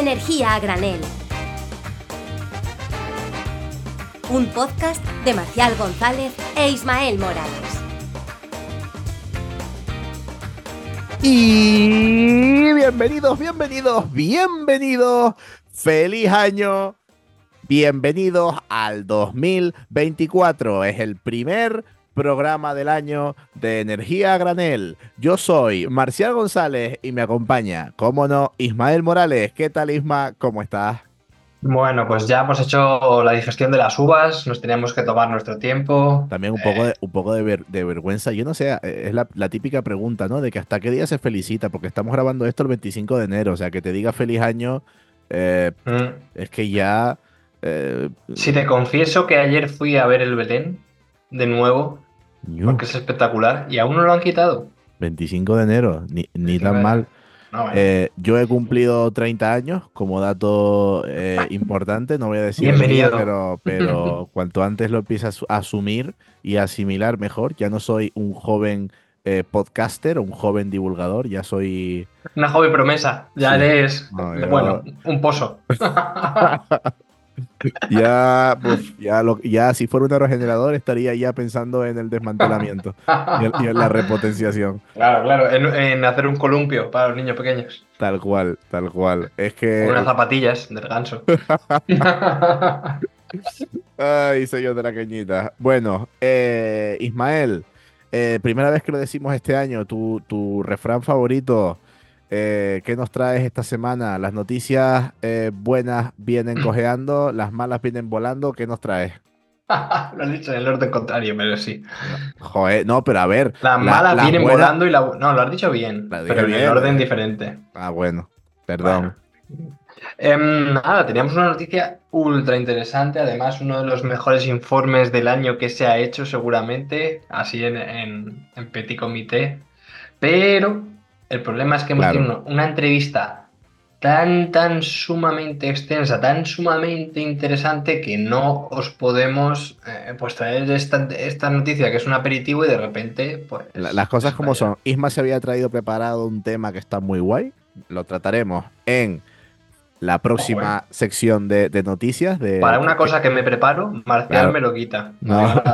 Energía a granel. Un podcast de Marcial González e Ismael Morales. Y bienvenidos, bienvenidos, bienvenidos. Feliz año. Bienvenidos al 2024. Es el primer programa del año de Energía Granel. Yo soy Marcial González y me acompaña, como no, Ismael Morales. ¿Qué tal, Isma? ¿Cómo estás? Bueno, pues ya hemos hecho la digestión de las uvas, nos teníamos que tomar nuestro tiempo. También un poco de, un poco de, vergüenza. Yo no sé, eh, es la, típica pregunta, ¿no? De que hasta qué día se felicita, porque estamos grabando esto el 25 de enero, o sea, que te diga feliz año, eh, mm. es que ya... Eh, si te confieso que ayer fui a ver el Belén de nuevo, porque es espectacular, y aún no lo han quitado. 25 de enero, ni, ni tan mal. Eh, yo he cumplido 30 años como dato eh, importante, no voy a decir Bienvenido. pero, pero cuanto antes lo empiezas a asumir y asimilar mejor, ya no soy un joven eh, podcaster o un joven divulgador, ya soy... Una joven promesa, ya eres, bueno, un pozo. ya, pues, ya, ya si fuera un aerogenerador estaría ya pensando en el desmantelamiento y, en, la repotenciación. Claro, claro, en, hacer un columpio para los niños pequeños. Tal cual, tal cual. Es que... unas zapatillas de ganso. Ay, señor de la cañita. Bueno, eh, Ismael, eh, primera vez que lo decimos este año, tu, tu refrán favorito eh, ¿Qué nos traes esta semana? Las noticias eh, buenas vienen cojeando, las malas vienen volando. ¿Qué nos traes? lo has dicho en el orden contrario, pero sí. Joder, no, pero a ver. Las malas vienen volando y la. No, lo has dicho bien, pero en el orden diferente. Ah, bueno, perdón. Em, nada, teníamos una noticia ultra interesante, además uno de los mejores informes del año que se ha hecho seguramente, así en, en petit comité, pero el problema es que hemos tenido una entrevista tan, tan sumamente extensa, tan sumamente interesante que no os podemos eh, pues traer esta, esta, noticia que es un aperitivo y de repente pues... las cosas como son. Isma se había traído preparado un tema que está muy guay. Lo trataremos en la próxima sección de, noticias. De... Para una cosa que me preparo, Marcial me lo quita. No.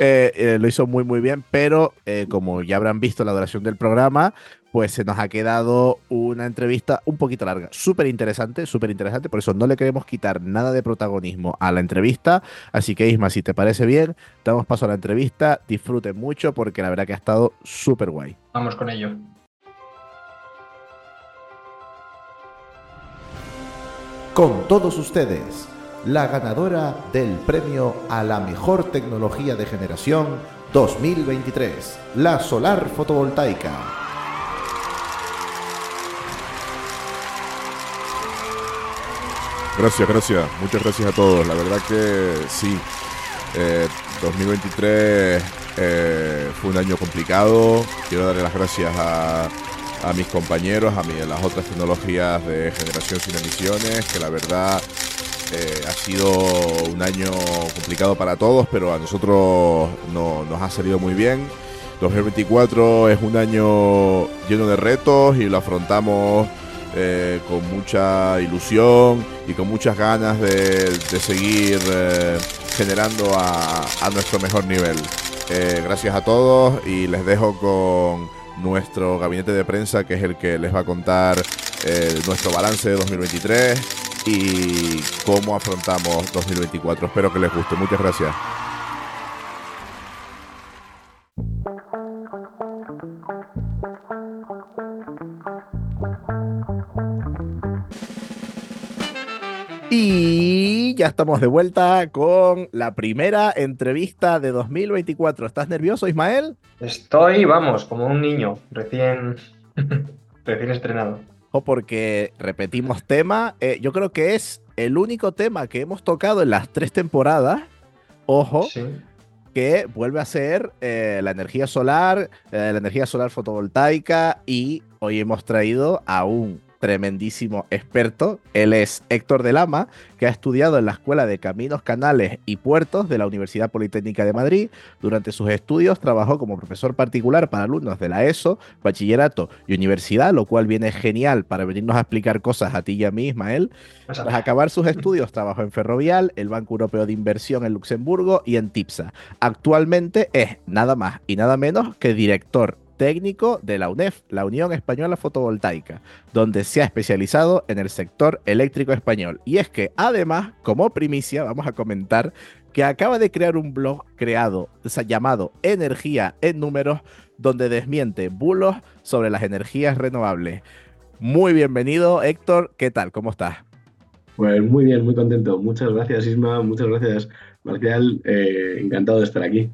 Eh, eh, lo hizo muy, muy bien, pero como ya habrán visto la duración del programa, pues se nos ha quedado una entrevista un poquito larga. Súper interesante, súper interesante. Por eso no le queremos quitar nada de protagonismo a la entrevista. Así que, Isma, si te parece bien, damos paso a la entrevista. Disfruten mucho porque la verdad que ha estado súper guay. Vamos con ello. Con todos ustedes, la ganadora del premio a la mejor tecnología de generación 2023, la solar fotovoltaica. Gracias, gracias. Muchas gracias a todos. La verdad que sí. 2023 eh, eh, fue un año complicado. Quiero darle las gracias a, mis compañeros, a, a las otras tecnologías de generación sin emisiones, que la verdad eh, ha sido un año complicado para todos, pero a nosotros no, nos ha salido muy bien. 2024 es un año lleno de retos y lo afrontamos eh, con mucha ilusión y con muchas ganas de, seguir eh, generando a, nuestro mejor nivel. Eh, gracias a todos y les dejo con nuestro gabinete de prensa que es el que les va a contar nuestro balance de 2023 y cómo afrontamos 2024. Espero que les guste. Muchas gracias. Y ya estamos de vuelta con la primera entrevista de 2024. ¿Estás nervioso, Ismael? Estoy, vamos, como un niño recién, recién estrenado. O porque repetimos tema. Eh, yo creo que es el único tema que hemos tocado en las tres temporadas. Ojo. Que vuelve a ser eh, la energía solar, eh, la energía solar fotovoltaica y hoy hemos traído a un tremendísimo experto. Él es Héctor de Lama, que ha estudiado en la Escuela de Caminos, Canales y Puertos de la Universidad Politécnica de Madrid. Durante sus estudios trabajó como profesor particular para alumnos de la ESO, bachillerato y universidad, lo cual viene genial para venirnos a explicar cosas a ti y a mí, Ismael. Tras acabar sus estudios, trabajó en Ferrovial, el Banco Europeo de Inversión en Luxemburgo y en TIPSA. Actualmente es nada más y nada menos que director técnico de la UNEF, la Unión Española Fotovoltaica, donde se ha especializado en el sector eléctrico español. Y es que además, como primicia, vamos a comentar que acaba de crear un blog creado, llamado Energía en Números, donde desmiente bulos sobre las energías renovables. Muy bienvenido, Héctor. ¿Qué tal? ¿Cómo estás? Pues muy bien, muy contento. Muchas gracias, Isma. Muchas gracias, Marcial. Eh, encantado de estar aquí.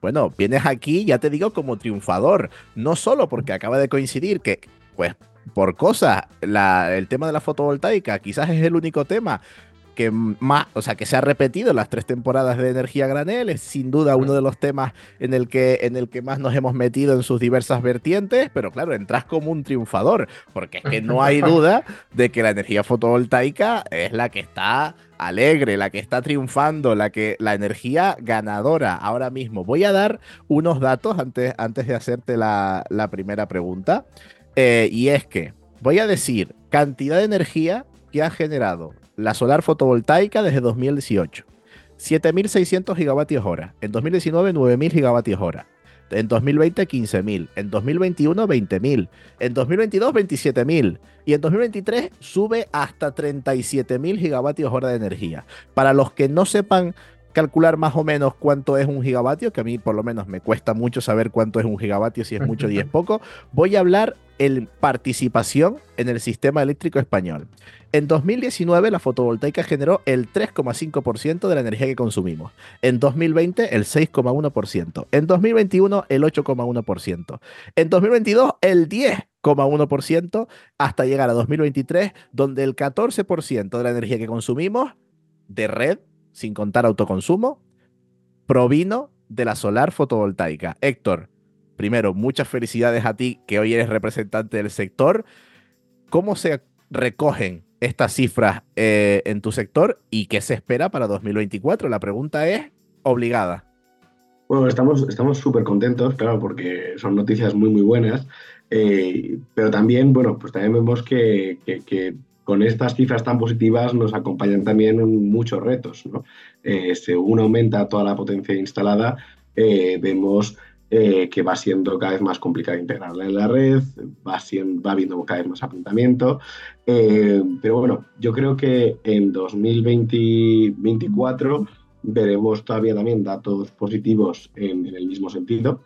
Bueno, vienes aquí, ya te digo, como triunfador. No solo porque acaba de coincidir que, pues, por cosas, el tema de la fotovoltaica quizás es el único tema que más, o sea, que se ha repetido en las tres temporadas de Energía Granel, es sin duda uno de los temas en el que, en el que más nos hemos metido en sus diversas vertientes, pero claro, entras como un triunfador, porque es que no hay duda de que la energía fotovoltaica es la que está alegre, la que está triunfando, la que la energía ganadora ahora mismo. Voy a dar unos datos antes, antes de hacerte la, primera pregunta. Eh, y es que voy a decir cantidad de energía que ha generado la solar fotovoltaica desde 2018. 7.600 gigavatios hora. En 2019, 9.000 gigavatios hora. En 2020, 15.000. En 2021, 20.000. En 2022, 27.000. Y en 2023 sube hasta 37.000 gigavatios hora de energía. Para los que no sepan calcular más o menos cuánto es un gigavatio, que a mí por lo menos me cuesta mucho saber cuánto es un gigavatio, si es mucho y es poco, voy a hablar en participación en el sistema eléctrico español. En 2019 la fotovoltaica generó el 3,5% de la energía que consumimos. En 2020 el 6,1%. En 2021 el 8,1%. En 2022 el 10,1% hasta llegar a 2023 donde el 14% de la energía que consumimos de red sin contar autoconsumo, provino de la solar fotovoltaica. Héctor, primero, muchas felicidades a ti que hoy eres representante del sector. ¿Cómo se recogen estas cifras eh, en tu sector y qué se espera para 2024? La pregunta es obligada. Bueno, estamos súper contentos, claro, porque son noticias muy, muy buenas. Eh, pero también, bueno, pues también vemos que, con estas cifras tan positivas nos acompañan también muchos retos. ¿no? Eh, según aumenta toda la potencia instalada, vemos eh, que va siendo cada vez más complicado integrarla en la red, va, siendo, habiendo cada vez más apuntamiento. pero bueno, yo creo que en 2024 veremos todavía también datos positivos en, el mismo sentido.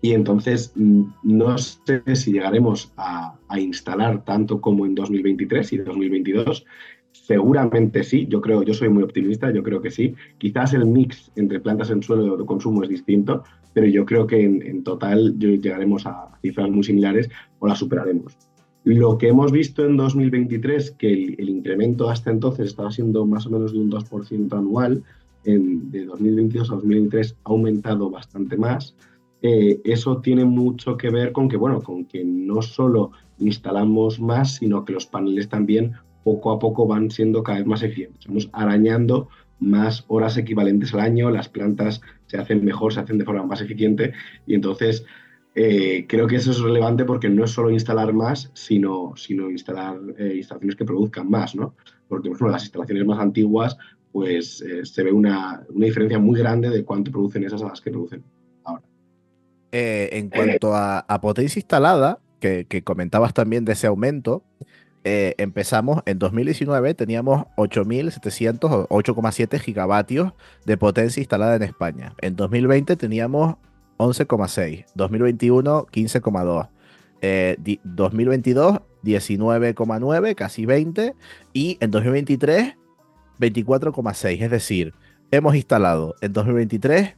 Y entonces mm, no sé si llegaremos a, instalar tanto como en 2023 y 2022. Seguramente sí, yo creo, yo soy muy optimista, yo creo que sí. Quizás el mix entre plantas en suelo y autoconsumo es distinto, pero yo creo que en, total llegaremos a cifras muy similares o las superaremos. Lo que hemos visto en 2023, que el, incremento hasta entonces estaba siendo más o menos de un 2% anual, en, de 2022 a 2023 ha aumentado bastante más. Eh, eso tiene mucho que ver con que, bueno, con que no solo instalamos más, sino que los paneles también poco a poco van siendo cada vez más eficientes. Estamos arañando más horas equivalentes al año, las plantas se hacen mejor, se hacen de forma más eficiente y entonces eh, creo que eso es relevante porque no es solo instalar más, sino, sino instalar eh, instalaciones que produzcan más, ¿no? Porque, las instalaciones más antiguas, pues se ve una, una diferencia muy grande de cuánto producen esas a las que producen ahora. Eh, en cuanto a, potencia instalada, que, comentabas también de ese aumento, eh, empezamos en 2019, teníamos 8.700 o 8,7 gigavatios de potencia instalada en España. En 2020 teníamos 11,6, 2021 15,2. 2022 19,9, casi 20, y en 2023 24,6. Es decir, hemos instalado en 2023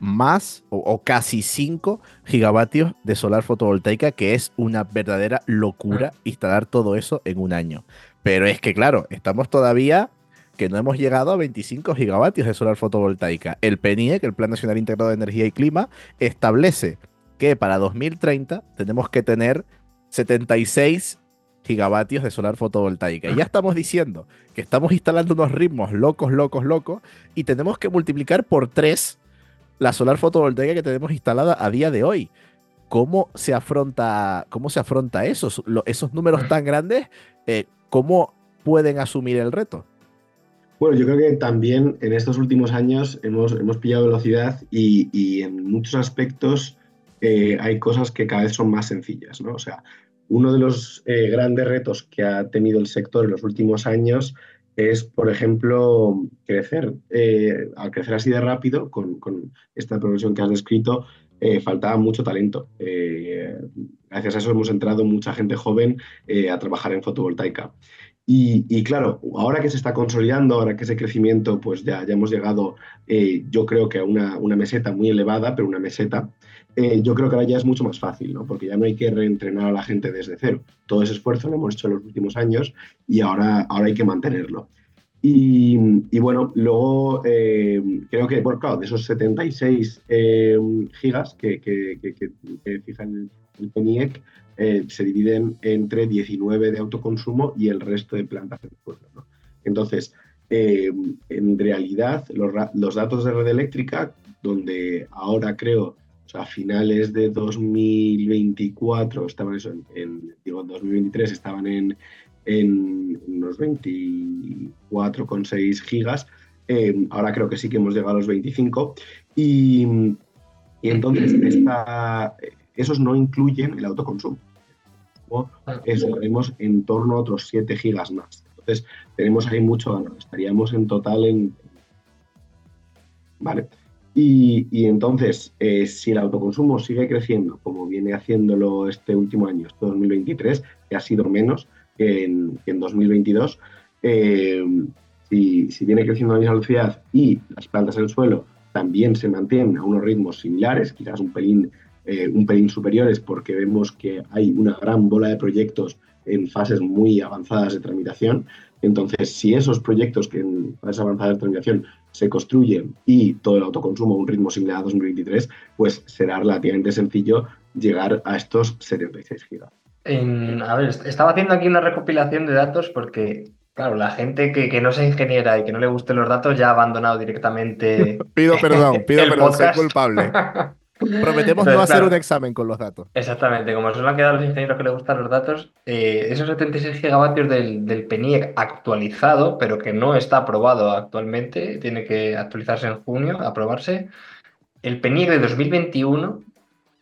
más o, casi 5 gigavatios de solar fotovoltaica, que es una verdadera locura ah. instalar todo eso en un año. Pero es que, claro, estamos todavía que no hemos llegado a 25 gigavatios de solar fotovoltaica. El PNIE, que el Plan Nacional Integrado de Energía y Clima, establece que para 2030 tenemos que tener 76 gigavatios de solar fotovoltaica. Y ya estamos diciendo que estamos instalando unos ritmos locos, locos, locos, y tenemos que multiplicar por 3 la solar fotovoltaica que tenemos instalada a día de hoy. ¿Cómo se afronta, cómo se afronta eso? esos números tan grandes? Eh, ¿Cómo pueden asumir el reto? Bueno, yo creo que también en estos últimos años hemos, hemos pillado velocidad y, en muchos aspectos eh, hay cosas que cada vez son más sencillas, ¿no? O sea, uno de los eh, grandes retos que ha tenido el sector en los últimos años es, por ejemplo, crecer. Eh, al crecer así de rápido, con, esta progresión que has descrito, faltaba mucho talento. gracias a eso hemos entrado mucha gente joven a trabajar en fotovoltaica. Y, claro, ahora que se está consolidando, ahora que ese crecimiento, pues ya, ya hemos llegado, eh, yo creo que a una, meseta muy elevada, pero una meseta, eh, yo creo que ahora ya es mucho más fácil, ¿no? Porque ya no hay que reentrenar a la gente desde cero. Todo ese esfuerzo lo hemos hecho en los últimos años y ahora, ahora hay que mantenerlo. Y, bueno, luego eh, creo que, bueno, claro, de esos 76 gigas que, que, que, fija el, el PENIEC, eh, se dividen entre 19 de autoconsumo y el resto de plantas del pueblo. Entonces, eh, en realidad, los, datos de red eléctrica, donde ahora creo, o sea, a finales de 2024, estaban eso, en, digo, 2023 estaban en, en unos 24,6 gigas, eh, ahora creo que sí que hemos llegado a los 25, y, y entonces esta, esos no incluyen el autoconsumo estaremos en torno a otros 7 gigas más. Entonces, tenemos ahí mucho Estaríamos en total en. Vale. Y, entonces, eh, si el autoconsumo sigue creciendo, como viene haciéndolo este último año, este 2023, que ha sido menos que en, 2022, eh, si, si, viene creciendo a la misma velocidad y las plantas en el suelo también se mantienen a unos ritmos similares, quizás un pelín eh, un pelín superiores porque vemos que hay una gran bola de proyectos en fases muy avanzadas de tramitación. Entonces, si esos proyectos que en fases avanzadas de tramitación se construyen y todo el autoconsumo a un ritmo similar a 2023, pues será relativamente sencillo llegar a estos 76 gigas. a ver, estaba haciendo aquí una recopilación de datos porque Claro, la gente que, no sea ingeniera y que no le gusten los datos ya ha abandonado directamente. pido perdón, pido perdón, soy culpable. Prometemos no hacer un examen con los datos. Exactamente, como se lo han quedado los ingenieros que les gustan los datos, eh, esos 76 gigavatios del, del PENIEC actualizado, pero que no está aprobado actualmente, tiene que actualizarse en junio, aprobarse. El PENIEC de 2021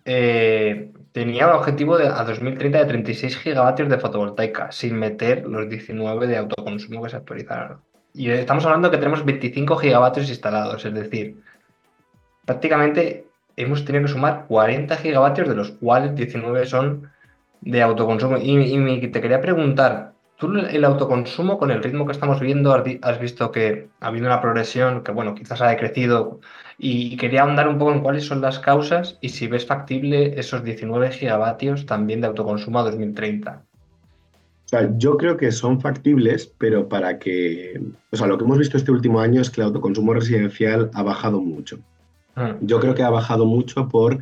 eh, tenía un objetivo de, a 2030 de 36 gigavatios de fotovoltaica, sin meter los 19 de autoconsumo que se actualizaron. Y estamos hablando que tenemos 25 gigavatios instalados, es decir, prácticamente hemos tenido que sumar 40 gigavatios, de los cuales 19 son de autoconsumo. Y, te quería preguntar, ¿tú el autoconsumo con el ritmo que estamos viendo has visto que ha habido una progresión que, bueno, quizás ha decrecido? Y quería ahondar un poco en cuáles son las causas y si ves factible esos 19 gigavatios también de autoconsumo a 2030. O sea, yo creo que son factibles, pero para que. O sea, lo que hemos visto este último año es que el autoconsumo residencial ha bajado mucho. Ah. Yo creo que ha bajado mucho por,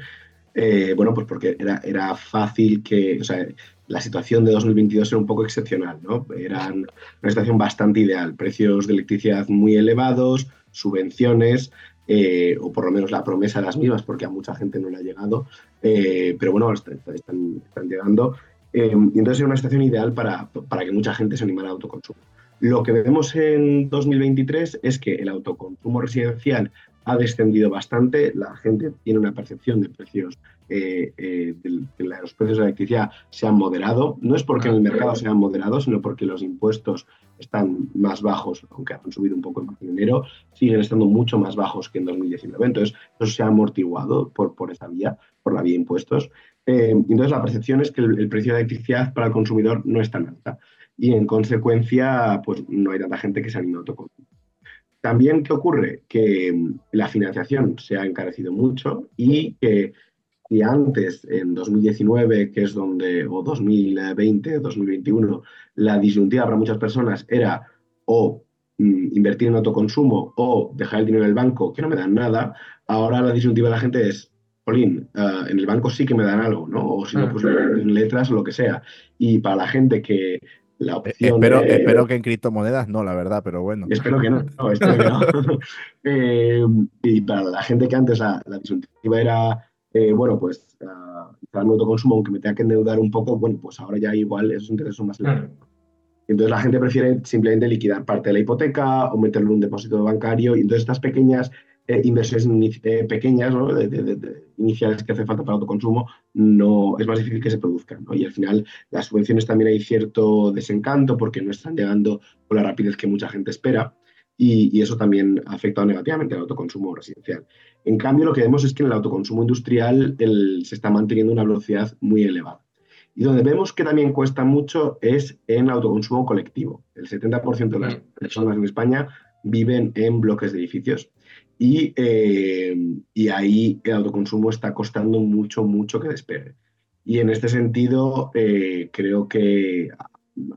eh, bueno, pues porque era, era fácil que, o sea, la situación de 2022 era un poco excepcional, ¿no? Era una situación bastante ideal, precios de electricidad muy elevados, subvenciones, eh, o por lo menos la promesa de las mismas, porque a mucha gente no le ha llegado, eh, pero bueno, están, están, llegando. y entonces era una situación ideal para, para que mucha gente se animara al autoconsumo. Lo que vemos en 2023 es que el autoconsumo residencial ha descendido bastante, la gente tiene una percepción de precios, eh, eh, de, los precios de la electricidad se han moderado, no es porque en el mercado se han moderado, sino porque los impuestos están más bajos, aunque han subido un poco en enero, siguen estando mucho más bajos que en 2019. Entonces, eso se ha amortiguado por, por esa vía, por la vía de impuestos. Eh, entonces, la percepción es que el, precio de la electricidad para el consumidor no es tan alta y, en consecuencia, pues no hay tanta gente que se anime a autoconsumir. También, ¿qué ocurre? Que mm, la financiación se ha encarecido mucho y que si antes, en 2019, que es donde, o 2020, 2021, la disyuntiva para muchas personas era o mm, invertir en autoconsumo o dejar el dinero en el banco, que no me dan nada, ahora la disyuntiva de la gente es Polín, ah, en el banco sí que me dan algo, ¿no? O si no, pues en letras o lo que sea. Y para la gente que la Eh, opción Espero, de- espero que en criptomonedas no, la verdad, pero bueno. Espero que no, no, espero que no. Eh, y para la gente que antes la, la disyuntiva era, eh, bueno, pues uh, mi autoconsumo, aunque me tenga que endeudar un poco, bueno, pues ahora ya igual esos intereses son más elevados. Entonces la gente prefiere simplemente liquidar parte de la hipoteca o meterlo en un depósito bancario. Y entonces estas pequeñas eh, inversiones eh, pequeñas, ¿no? de- de- de- iniciales que hace falta para autoconsumo, no, es más difícil que se produzcan. ¿no? Y al final las subvenciones también hay cierto desencanto porque no están llegando con la rapidez que mucha gente espera. Y, y eso también ha afectado negativamente al autoconsumo residencial. En cambio, lo que vemos es que en el autoconsumo industrial el- se está manteniendo una velocidad muy elevada. Y donde vemos que también cuesta mucho es en autoconsumo colectivo. El 70% de las Mm. personas en España viven en bloques de edificios y, eh, y ahí el autoconsumo está costando mucho, mucho que despegue. Y en este sentido, eh, creo que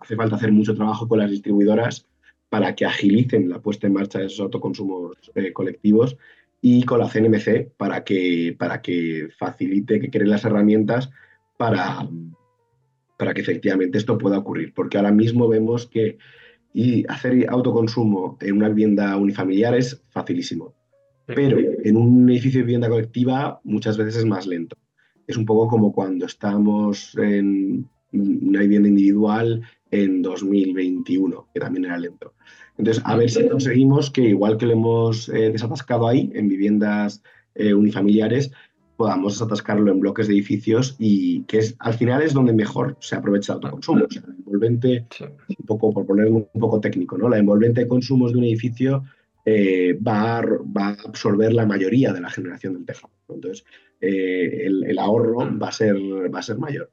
hace falta hacer mucho trabajo con las distribuidoras para que agilicen la puesta en marcha de esos autoconsumos eh, colectivos y con la CNMC para que, para que facilite, que creen las herramientas para, para que efectivamente esto pueda ocurrir. Porque ahora mismo vemos que y hacer autoconsumo en una vivienda unifamiliar es facilísimo, pero en un edificio de vivienda colectiva muchas veces es más lento. Es un poco como cuando estábamos en una vivienda individual en 2021, que también era lento. Entonces, a ver si conseguimos que, igual que lo hemos eh, desatascado ahí, en viviendas eh, unifamiliares, podamos desatascarlo en bloques de edificios y que es, al final es donde mejor se aprovecha el autoconsumo. O sea, el envolvente, un poco, por ponerlo un poco técnico, ¿no? La envolvente de consumos de un edificio eh, va, a, absorber la mayoría de la generación del tejado. Entonces, eh, el, ahorro va a ser, va a ser mayor.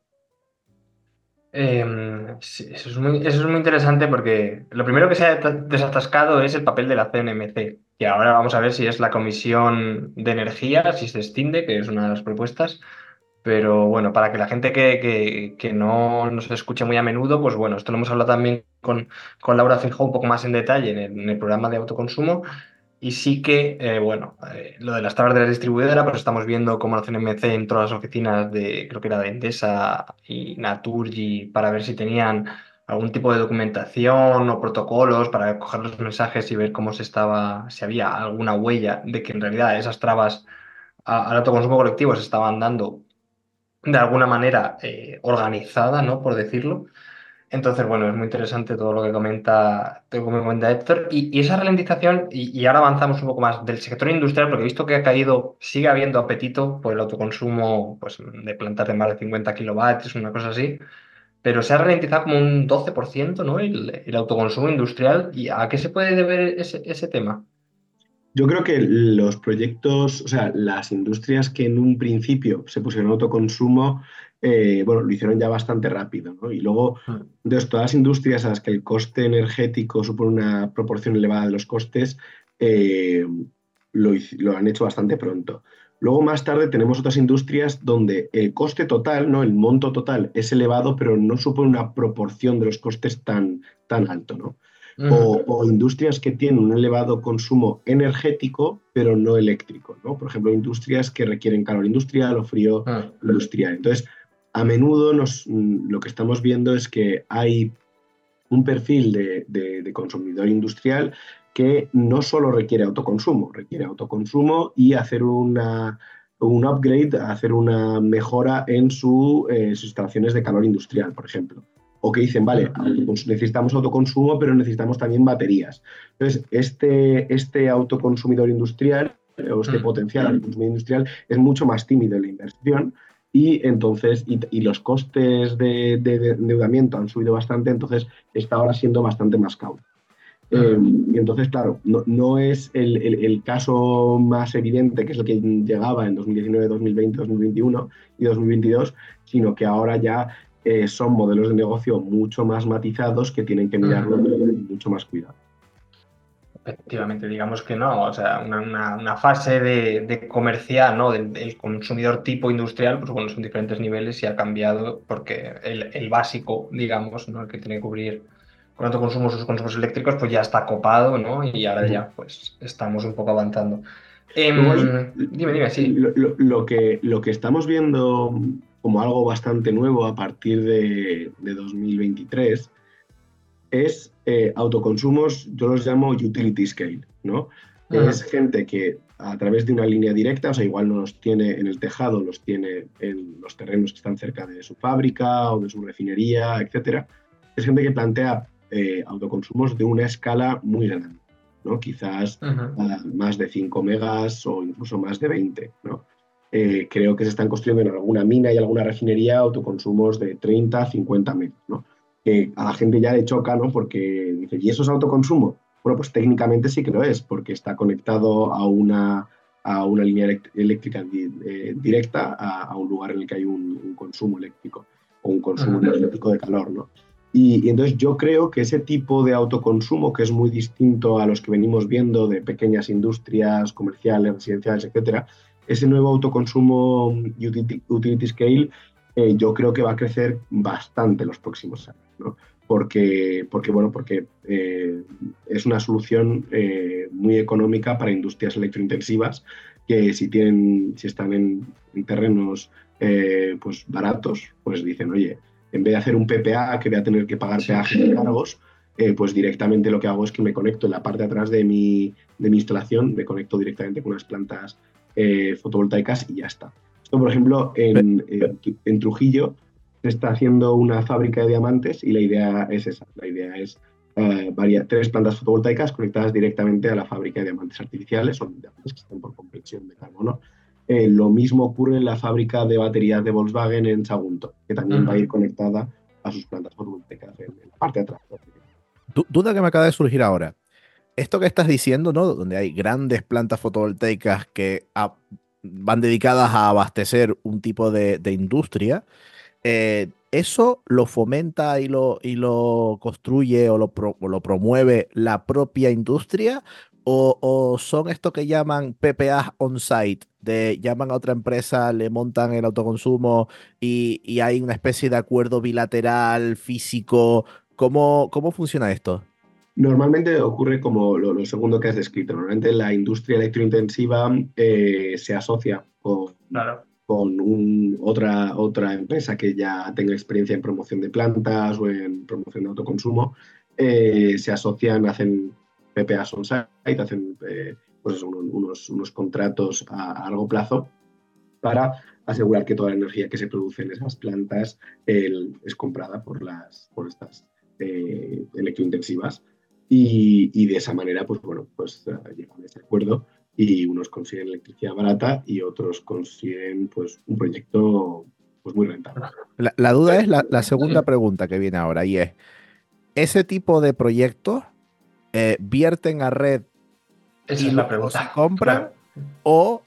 Sí, eso, es muy, eso, es muy, interesante porque lo primero que se ha desatascado es el papel de la CNMC, que ahora vamos a ver si es la Comisión de Energía, si se extiende, que es una de las propuestas. Pero bueno, para que la gente que, que, que no nos escuche muy a menudo, pues bueno, esto lo hemos hablado también con, con Laura Fijó un poco más en detalle en el, programa de autoconsumo. Y sí que, eh, bueno, eh, lo de las tablas de la distribuidora, pues estamos viendo cómo la CNMC entró a las oficinas de, creo que era de Endesa y Naturgy, para ver si tenían algún tipo de documentación o protocolos para coger los mensajes y ver cómo se estaba, si había alguna huella de que en realidad esas trabas al autoconsumo colectivo se estaban dando de alguna manera eh, organizada, ¿no? Por decirlo. Entonces, bueno, es muy interesante todo lo que comenta, lo que comenta Héctor. Y, esa ralentización, y, ahora avanzamos un poco más del sector industrial, porque he visto que ha caído, sigue habiendo apetito por el autoconsumo pues, de plantas de más de 50 kilovatios, una cosa así, pero se ha ralentizado como un 12%, ¿no? El, el, autoconsumo industrial. ¿Y a qué se puede deber ese, ese tema? Yo creo que los proyectos, o sea, las industrias que en un principio se pusieron autoconsumo, eh, bueno, lo hicieron ya bastante rápido, ¿no? Y luego, entonces, todas las industrias a las que el coste energético supone una proporción elevada de los costes, eh, lo, lo, han hecho bastante pronto. Luego, más tarde, tenemos otras industrias donde el coste total, ¿no? El monto total es elevado, pero no supone una proporción de los costes tan, tan alto, ¿no? O, o, industrias que tienen un elevado consumo energético, pero no eléctrico, ¿no? Por ejemplo, industrias que requieren calor industrial o frío Ah. industrial. Entonces, a menudo nos, lo que estamos viendo es que hay un perfil de, de, de consumidor industrial que no solo requiere autoconsumo, requiere autoconsumo y hacer una, un upgrade, hacer una mejora en su, eh, sus instalaciones de calor industrial, por ejemplo. O que dicen, vale, necesitamos autoconsumo, pero necesitamos también baterías. Entonces, este, este autoconsumidor industrial o este potencial autoconsumidor industrial es mucho más tímido en la inversión y entonces, y, y los costes de, de, de, endeudamiento han subido bastante, entonces está ahora siendo bastante más cauto. Eh, y entonces, claro, no, no es el, el, el, caso más evidente, que es el que llegaba en 2019, 2020, 2021 y 2022, sino que ahora ya eh, son modelos de negocio mucho más matizados que tienen que mirarlo con mucho más cuidado. Efectivamente, digamos que no, o sea, una, una, una fase de, de, comercial, ¿no? Del, del, consumidor tipo industrial, pues bueno, son diferentes niveles y ha cambiado porque el, el básico, digamos, ¿no? El que tiene que cubrir con autoconsumo sus consumos eléctricos, pues ya está copado, ¿no? Y ahora ya, pues, estamos un poco avanzando. Em, dime, dime, sí. Lo, lo- lo que, lo que estamos viendo como algo bastante nuevo a partir de, de 2023 es eh, autoconsumos, yo los llamo utility scale, ¿no? Es gente que a través de una línea directa, o sea, igual no los tiene en el tejado, los tiene en los terrenos que están cerca de su fábrica o de su refinería, etcétera. Es gente que plantea eh, autoconsumos de una escala muy grande, ¿no? Quizás Ujú. a más de 5 megas o incluso más de 20. ¿no? Eh, creo que se están construyendo en alguna mina y alguna refinería autoconsumos de 30, 50 megas. ¿no? Que a la gente ya le choca, ¿no? porque dice, ¿y eso es autoconsumo? Bueno, pues técnicamente sí que lo es, porque está conectado a una, a una línea eléctrica eh, directa a, a un lugar en el que hay un, un consumo eléctrico o un consumo Ujú. energético de calor. ¿no? Y, y entonces yo creo que ese tipo de autoconsumo, que es muy distinto a los que venimos viendo de pequeñas industrias comerciales, residenciales, etcétera, ese nuevo autoconsumo utility, utility scale, eh, yo creo que va a crecer bastante en los próximos años, ¿no? Porque, porque, bueno, porque eh, es una solución eh, muy económica para industrias electrointensivas que si, tienen, si están en, en terrenos eh, pues baratos, pues dicen, oye, en vez de hacer un PPA que voy a tener que pagar Sí. peajes y cargos, pues directamente lo que hago es que me conecto en la parte de atrás de mi, de mi instalación, me conecto directamente con unas plantas fotovoltaicas y ya está. Esto, por ejemplo, en Trujillo se está haciendo una fábrica de diamantes y la idea es esa. La idea es eh, varia- tres plantas fotovoltaicas conectadas directamente a la fábrica de diamantes artificiales, son diamantes que están por compresión de carbono. Eh, lo mismo ocurre en la fábrica de baterías de Volkswagen en Sagunto, que también va a ir conectada a sus plantas fotovoltaicas en, en la parte de atrás. Du- duda que me acaba de surgir ahora. Esto que estás diciendo, ¿no? Donde hay grandes plantas fotovoltaicas que a- van dedicadas a abastecer un tipo de, de industria, eh, ¿eso lo fomenta y lo, y lo construye o lo, pro- o lo promueve la propia industria? ¿O, o son esto que llaman PPAs on-site? De llaman a otra empresa, le montan el autoconsumo y, y hay una especie de acuerdo bilateral, físico. ¿Cómo, cómo funciona esto? Normalmente ocurre como lo, lo segundo que has descrito. Normalmente la industria electrointensiva eh, se asocia con, Claro. Con un- otra, otra empresa que ya tenga experiencia en promoción de plantas o en promoción de autoconsumo. eh, se asocian, hacen PPAs on-site, hacen eh, pues unos- unos contratos a, a largo plazo para asegurar que toda la energía que se produce en esas plantas el- es comprada por, las, por estas eh, electrointensivas y, y de esa manera, pues bueno, pues eh, llegan a ese acuerdo y unos consiguen electricidad barata y otros consiguen pues un proyecto pues muy rentable. La, la duda es la, la segunda pregunta que viene ahora y es, ¿ese tipo de proyectos eh, vierten a red Esa y es la pregunta. se compran Claro. o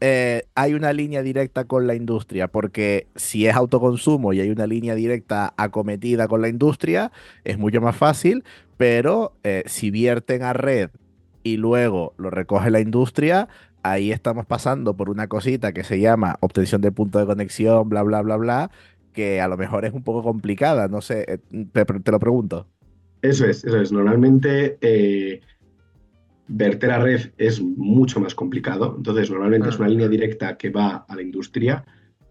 eh, hay una línea directa con la industria? Porque si es autoconsumo y hay una línea directa acometida con la industria, es mucho más fácil, pero eh, si vierten a red y luego lo recoge la industria, ahí estamos pasando por una cosita que se llama obtención de punto de conexión, bla, bla, bla, bla, que a lo mejor es un poco complicada, no sé, eh, te, te lo pregunto. Eso es, eso es. Normalmente eh, verter a red es mucho más complicado. Entonces, normalmente es Mm. una línea directa que va a la industria.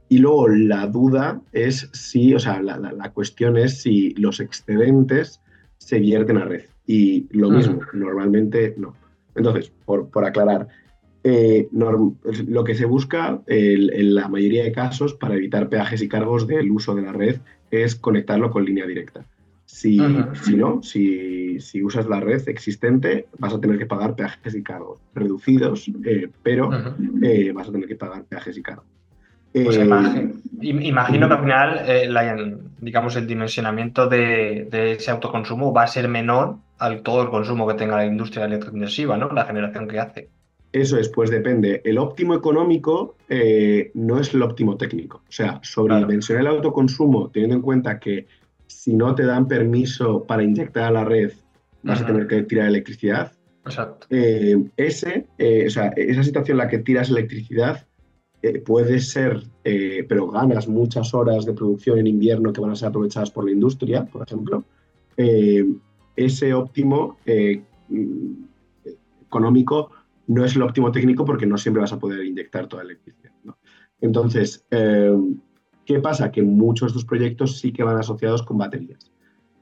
Y luego la duda es si, o sea, la, la- la cuestión es si los excedentes se vierten a red. Y lo Mm. mismo, normalmente no. Entonces, por, por aclarar, eh, lo que se busca en la mayoría de casos para evitar peajes y cargos del uso de la red es conectarlo con línea directa. Si, si no, si, si usas la red existente, vas a tener que pagar peajes y cargos reducidos, eh, pero eh, vas a tener que pagar peajes y cargos. Pues Eh, imagi- im- imagino que al final, eh, la- digamos, el dimensionamiento de, de ese autoconsumo va a ser menor al todo el consumo que tenga la industria electrointensiva, ¿no? La generación que hace. Eso es, pues depende. El óptimo económico eh, no es el óptimo técnico. O sea, sobredimensionar el autoconsumo, teniendo en cuenta que si no te dan permiso para inyectar a la red, vas a tener que tirar electricidad. Exacto. Eh, ese, eh, o sea, esa situación en la que tiras electricidad eh, puede ser, eh, pero ganas muchas horas de producción en invierno que van a ser aprovechadas por la industria, por ejemplo. Eh, ese óptimo eh, mm, económico no es el óptimo técnico porque no siempre vas a poder inyectar toda la electricidad. Entonces, ¿qué pasa? Que muchos de estos proyectos sí que van asociados con baterías.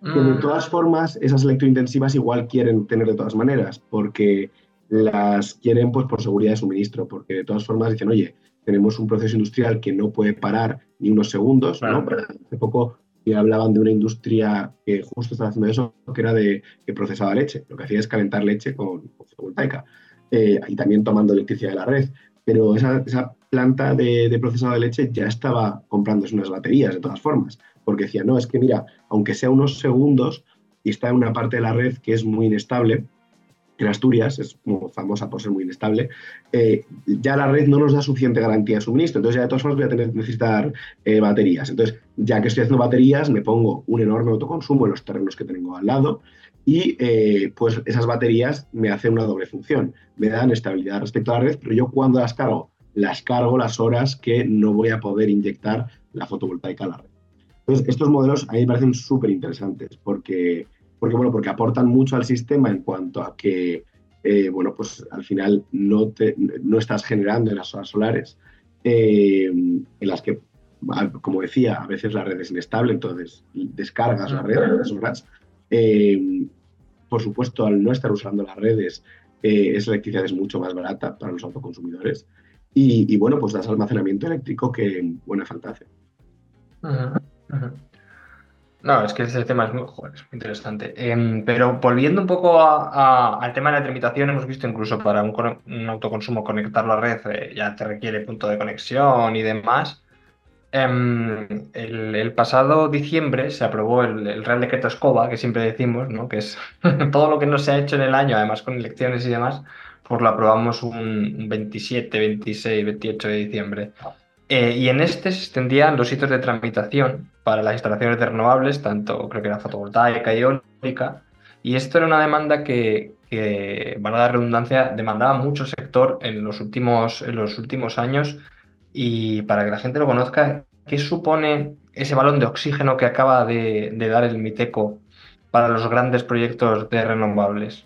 Que de mm. todas formas, esas electrointensivas igual quieren tener de todas maneras, porque las quieren pues por seguridad de suministro, porque de todas formas dicen, oye, tenemos un proceso industrial que no puede parar ni unos segundos, ¿no? Hace poco hablaban de una industria que justo estaba haciendo eso, que era de que procesaba leche. Lo que hacía es calentar leche con, fotovoltaica eh, y también tomando electricidad de la red. Pero esa, planta de, de, procesado de leche ya estaba comprándose unas baterías de todas formas, porque decía, no, es que mira, aunque sea unos segundos y está en una parte de la red que es muy inestable, en Asturias, es famosa por ser muy inestable, eh, ya la red no nos da suficiente garantía de suministro. Entonces, ya de todas formas voy a tener, necesitar eh, baterías. Entonces, ya que estoy haciendo baterías, me pongo un enorme autoconsumo en los terrenos que tengo al lado y eh, pues esas baterías me hacen una doble función. Me dan estabilidad respecto a la red, pero yo cuando las cargo, las cargo las horas que no voy a poder inyectar la fotovoltaica a la red. Entonces, estos modelos a mí me parecen súper interesantes porque porque, bueno, porque aportan mucho al sistema en cuanto a que, eh, bueno, pues al final no, te, no estás generando en las horas solares, eh, en las que, como decía, a veces la red es inestable, entonces descargas la red en las horas. Eh, por supuesto, al no estar usando las redes, esa electricidad es mucho más barata para los autoconsumidores. Y, bueno, pues das almacenamiento eléctrico que buena falta hace. No, es que ese tema es muy, interesante. Em, pero volviendo un poco al tema de la tramitación, hemos visto incluso para un, autoconsumo conectar la red eh, ya te requiere punto de conexión y demás. Em, el, pasado diciembre se aprobó el, Real Decreto Escoba, que siempre decimos, ¿no? que es todo lo que no se ha hecho en el año, además con elecciones y demás, pues lo aprobamos un 27, 26, 28 de diciembre. Eh, y en este se extendían los hitos de tramitación para las instalaciones de renovables, tanto creo que era fotovoltaica y eólica. Y esto era una demanda que, que van a dar redundancia, demandaba mucho el sector en los, últimos, en los últimos años. Y para que la gente lo conozca, ¿qué supone ese balón de oxígeno que acaba de dar el MITECO para los grandes proyectos de renovables?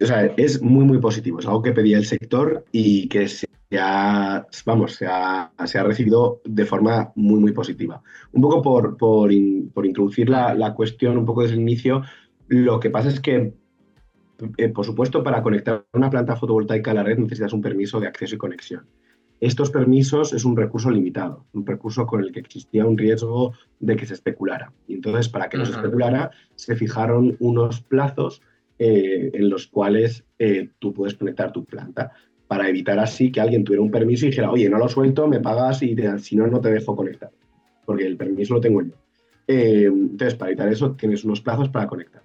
O sea, es muy, muy positivo. Es algo que pedía el sector y que se ha, vamos, se ha, recibido de forma muy, muy positiva. Un poco por, por, introducir la, cuestión un poco desde el inicio, lo que pasa es que, eh, por supuesto, para conectar una planta fotovoltaica a la red necesitas un permiso de acceso y conexión. Estos permisos es un recurso limitado, un recurso con el que existía un riesgo de que se especulara. Y entonces, para que no se especulara, se fijaron unos plazos eh, en los cuales eh, tú puedes conectar tu planta para evitar así que alguien tuviera un permiso y dijera, oye, no lo suelto, me pagas y si no, no te dejo conectar, porque el permiso lo tengo yo. Eh, entonces, para evitar eso, tienes unos plazos para conectar.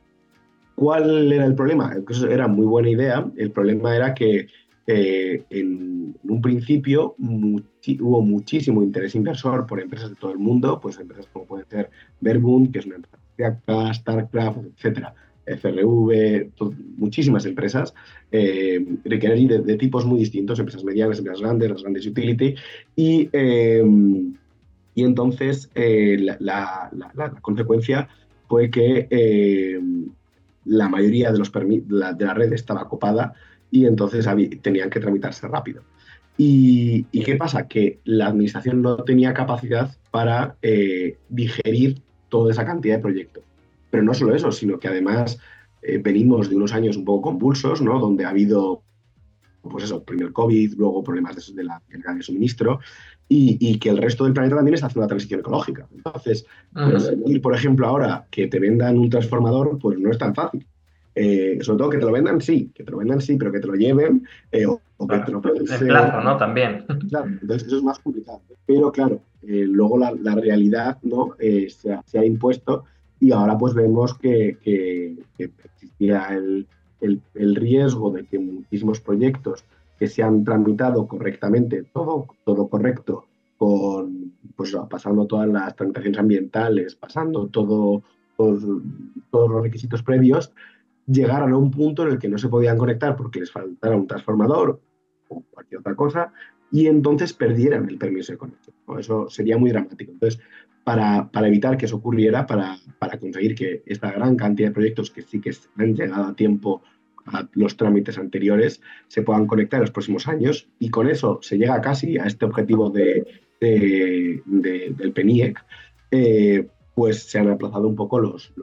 ¿Cuál era el problema? Era muy buena idea. El problema era que en, un principio hubo muchísimo interés inversor por empresas de todo el mundo, pues empresas como puede ser Verbund, que es una empresa StarCraft, etcétera FRV, muchísimas empresas, eh, de, tipos muy distintos, empresas medianas, empresas grandes, las grandes utility, y, em, y entonces eh, la, consecuencia fue que em, la mayoría de, los de la, de, la, red estaba copada y entonces tenían que tramitarse rápido. ¿Y, qué pasa? Que la administración no tenía capacidad para eh, digerir toda esa cantidad de proyectos. Pero no solo eso, sino que además eh, venimos de unos años un poco convulsos, ¿no? Donde ha habido, pues eso, primero COVID, luego problemas de, la carga de suministro, y, que el resto del planeta también está haciendo una transición ecológica. Entonces, pues, ir, por ejemplo, ahora que te vendan un transformador, pues no es tan fácil. Eh, sobre todo que te lo vendan, sí, que te lo vendan, sí, pero que te lo lleven eh, o, que te lo El plazo, ¿no? También. Claro, entonces eso es más complicado. Pero claro, luego la, realidad ¿no? se, ha impuesto y ahora pues vemos que, existía el, riesgo de que muchísimos proyectos que se han tramitado correctamente, todo, todo correcto, con, pues, pasando todas las tramitaciones ambientales, pasando todo, todos, los requisitos previos, llegaron a un punto en el que no se podían conectar porque les faltara un transformador o cualquier otra cosa, y entonces perdieran el permiso de conexión. Eso sería muy dramático. Entonces, para, evitar que eso ocurriera, para, conseguir que esta gran cantidad de proyectos que sí que han llegado a tiempo a los trámites anteriores se puedan conectar en los próximos años. Y con eso se llega casi a este objetivo de, del PENIEC, eh, pues se han aplazado un poco los,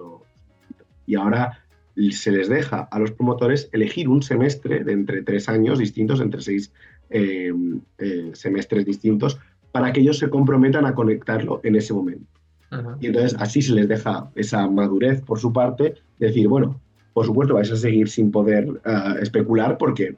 Y ahora se les deja a los promotores elegir un semestre de entre tres años distintos, entre seis eh, eh, semestres distintos, para que ellos se comprometan a conectarlo en ese momento. Y entonces así se les deja esa madurez por su parte, de decir, bueno, por supuesto vais a seguir sin poder especular porque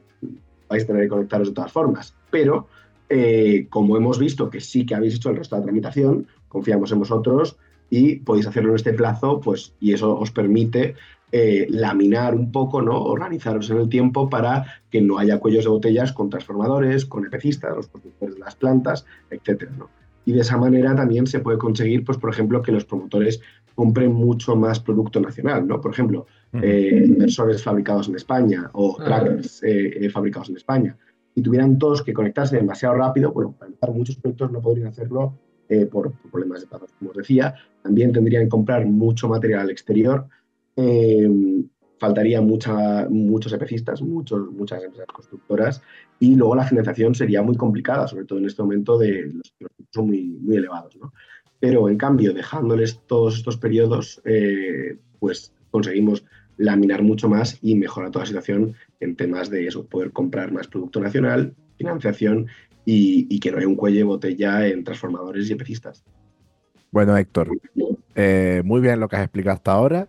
vais a tener que conectaros de todas formas, pero eh, como hemos visto que sí que habéis hecho el resto de la tramitación, confiamos en vosotros y podéis hacerlo en este plazo, pues, y eso os permite eh, laminar un poco, ¿no? Organizaros en el tiempo para que no haya cuellos de botellas con transformadores, con epecistas, los productores de las plantas, etcétera, Y de esa manera también se puede conseguir, pues, por ejemplo, que los promotores compren mucho más producto nacional, ¿no? Por ejemplo, eh, inversores fabricados en España o trackers fabricados en España y tuvieran todos que conectarse demasiado rápido, bueno, para empezar, muchos proyectos no podrían hacerlo eh, por, problemas de pagos, como os decía. También tendrían que comprar mucho material al exterior. Eh, faltaría mucha, muchos epecistas, muchos, muchas empresas constructoras y luego la financiación sería muy complicada, sobre todo en este momento de los que son muy, muy elevados. ¿no? Pero en cambio, dejándoles todos estos periodos, eh, pues conseguimos laminar mucho más y mejorar toda la situación en temas de eso, poder comprar más producto nacional, financiación y, que no haya un cuello de botella en transformadores y epecistas. Bueno, Héctor, eh, muy bien lo que has explicado hasta ahora,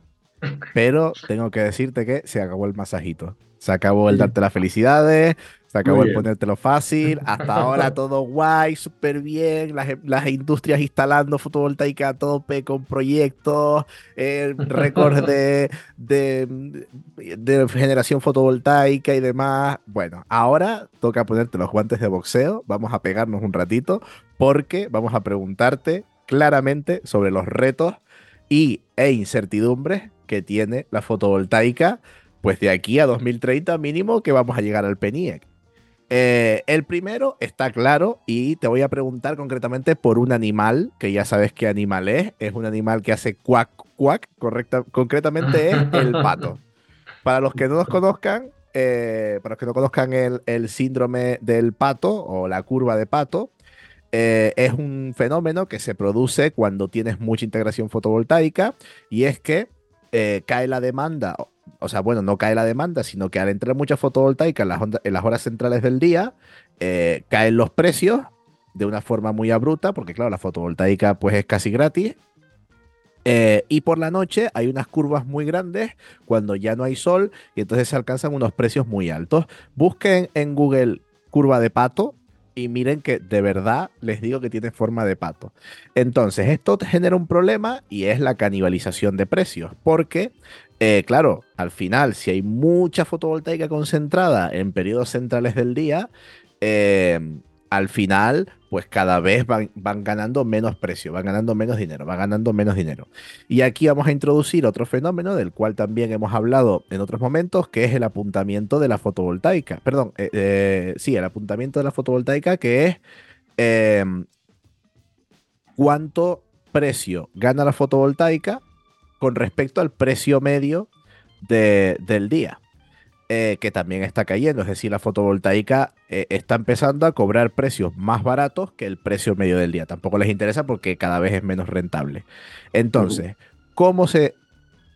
pero tengo que decirte que se acabó el masajito. Se acabó el darte las felicidades, se acabó el ponértelo fácil. Hasta ahora todo guay, súper bien. Las, industrias instalando fotovoltaica a tope con proyectos, eh, récords de, de, generación fotovoltaica y demás. Bueno, ahora toca ponerte los guantes de boxeo. Vamos a pegarnos un ratito porque vamos a preguntarte claramente sobre los retos y, e incertidumbres que tiene la fotovoltaica pues de aquí a 2030 mínimo que vamos a llegar al PENIEC. Eh, el primero está claro y te voy a preguntar concretamente por un animal, que ya sabes qué animal es. Es un animal que hace cuac, cuac, correcta, concretamente es el pato. Para los que no nos conozcan, eh, para los que no conozcan el, síndrome del pato o la curva de pato, eh, es un fenómeno que se produce cuando tienes mucha integración fotovoltaica y es que cae la demanda o sea, bueno, no cae la demanda, sino que al entrar mucha fotovoltaica en las, en las horas centrales del día, eh, caen los precios de una forma muy abrupta, porque claro, la fotovoltaica pues es casi gratis. Eh, y por la noche hay unas curvas muy grandes cuando ya no hay sol y entonces se alcanzan unos precios muy altos. Busquen en Google curva de pato y miren que de verdad les digo que tiene forma de pato. Entonces, esto genera un problema y es la canibalización de precios, porque eh, claro, al final, si hay mucha fotovoltaica concentrada en periodos centrales del día, eh, al final, pues cada vez van, ganando menos precio, van ganando menos dinero, van ganando menos dinero. Y aquí vamos a introducir otro fenómeno del cual también hemos hablado en otros momentos, que es el apuntamiento de la fotovoltaica. Perdón, eh, sí, el apuntamiento de la fotovoltaica, que es em, cuánto precio gana la fotovoltaica con respecto al precio medio del día, eh, que también está cayendo. Es decir, la fotovoltaica eh, está empezando a cobrar precios más baratos que el precio medio del día. Tampoco les interesa porque cada vez es menos rentable. Entonces, ¿cómo se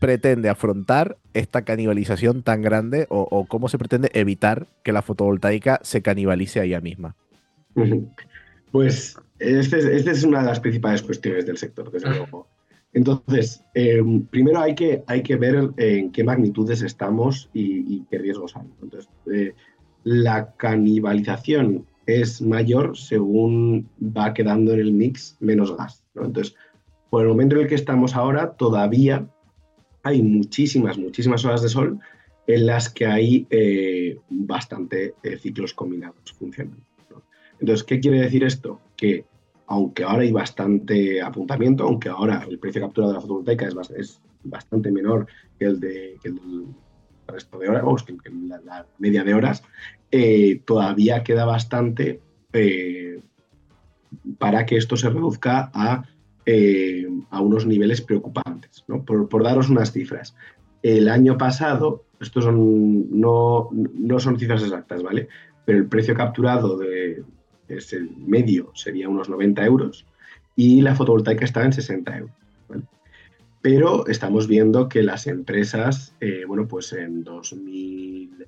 pretende afrontar esta canibalización tan grande o, cómo se pretende evitar que la fotovoltaica se canibalice a ella misma? Pues esta es, es, una de las principales cuestiones del sector, desde luego. Entonces, em, primero hay que, hay que ver en qué magnitudes estamos y, qué riesgos hay. Entonces, eh, la canibalización es mayor según va quedando en el mix menos gas. Entonces, por el momento en el que estamos ahora, todavía hay muchísimas, muchísimas horas de sol en las que hay eh, bastante eh, ciclos combinados funcionando. Entonces, ¿qué quiere decir esto? Que aunque ahora hay bastante apuntamiento, aunque ahora el precio de captura de la fotovoltaica es, bastante menor que el, de, resto de horas, que, la, media de horas, eh, todavía queda bastante eh, para que esto se reduzca a, eh, a unos niveles preocupantes. Por, daros unas cifras, el año pasado estos son, no, no son cifras exactas, ¿vale? Pero el precio capturado de ese medio sería unos 90 euros y la fotovoltaica está en 60 euros. Pero estamos viendo que las empresas, eh, bueno, pues en 2000,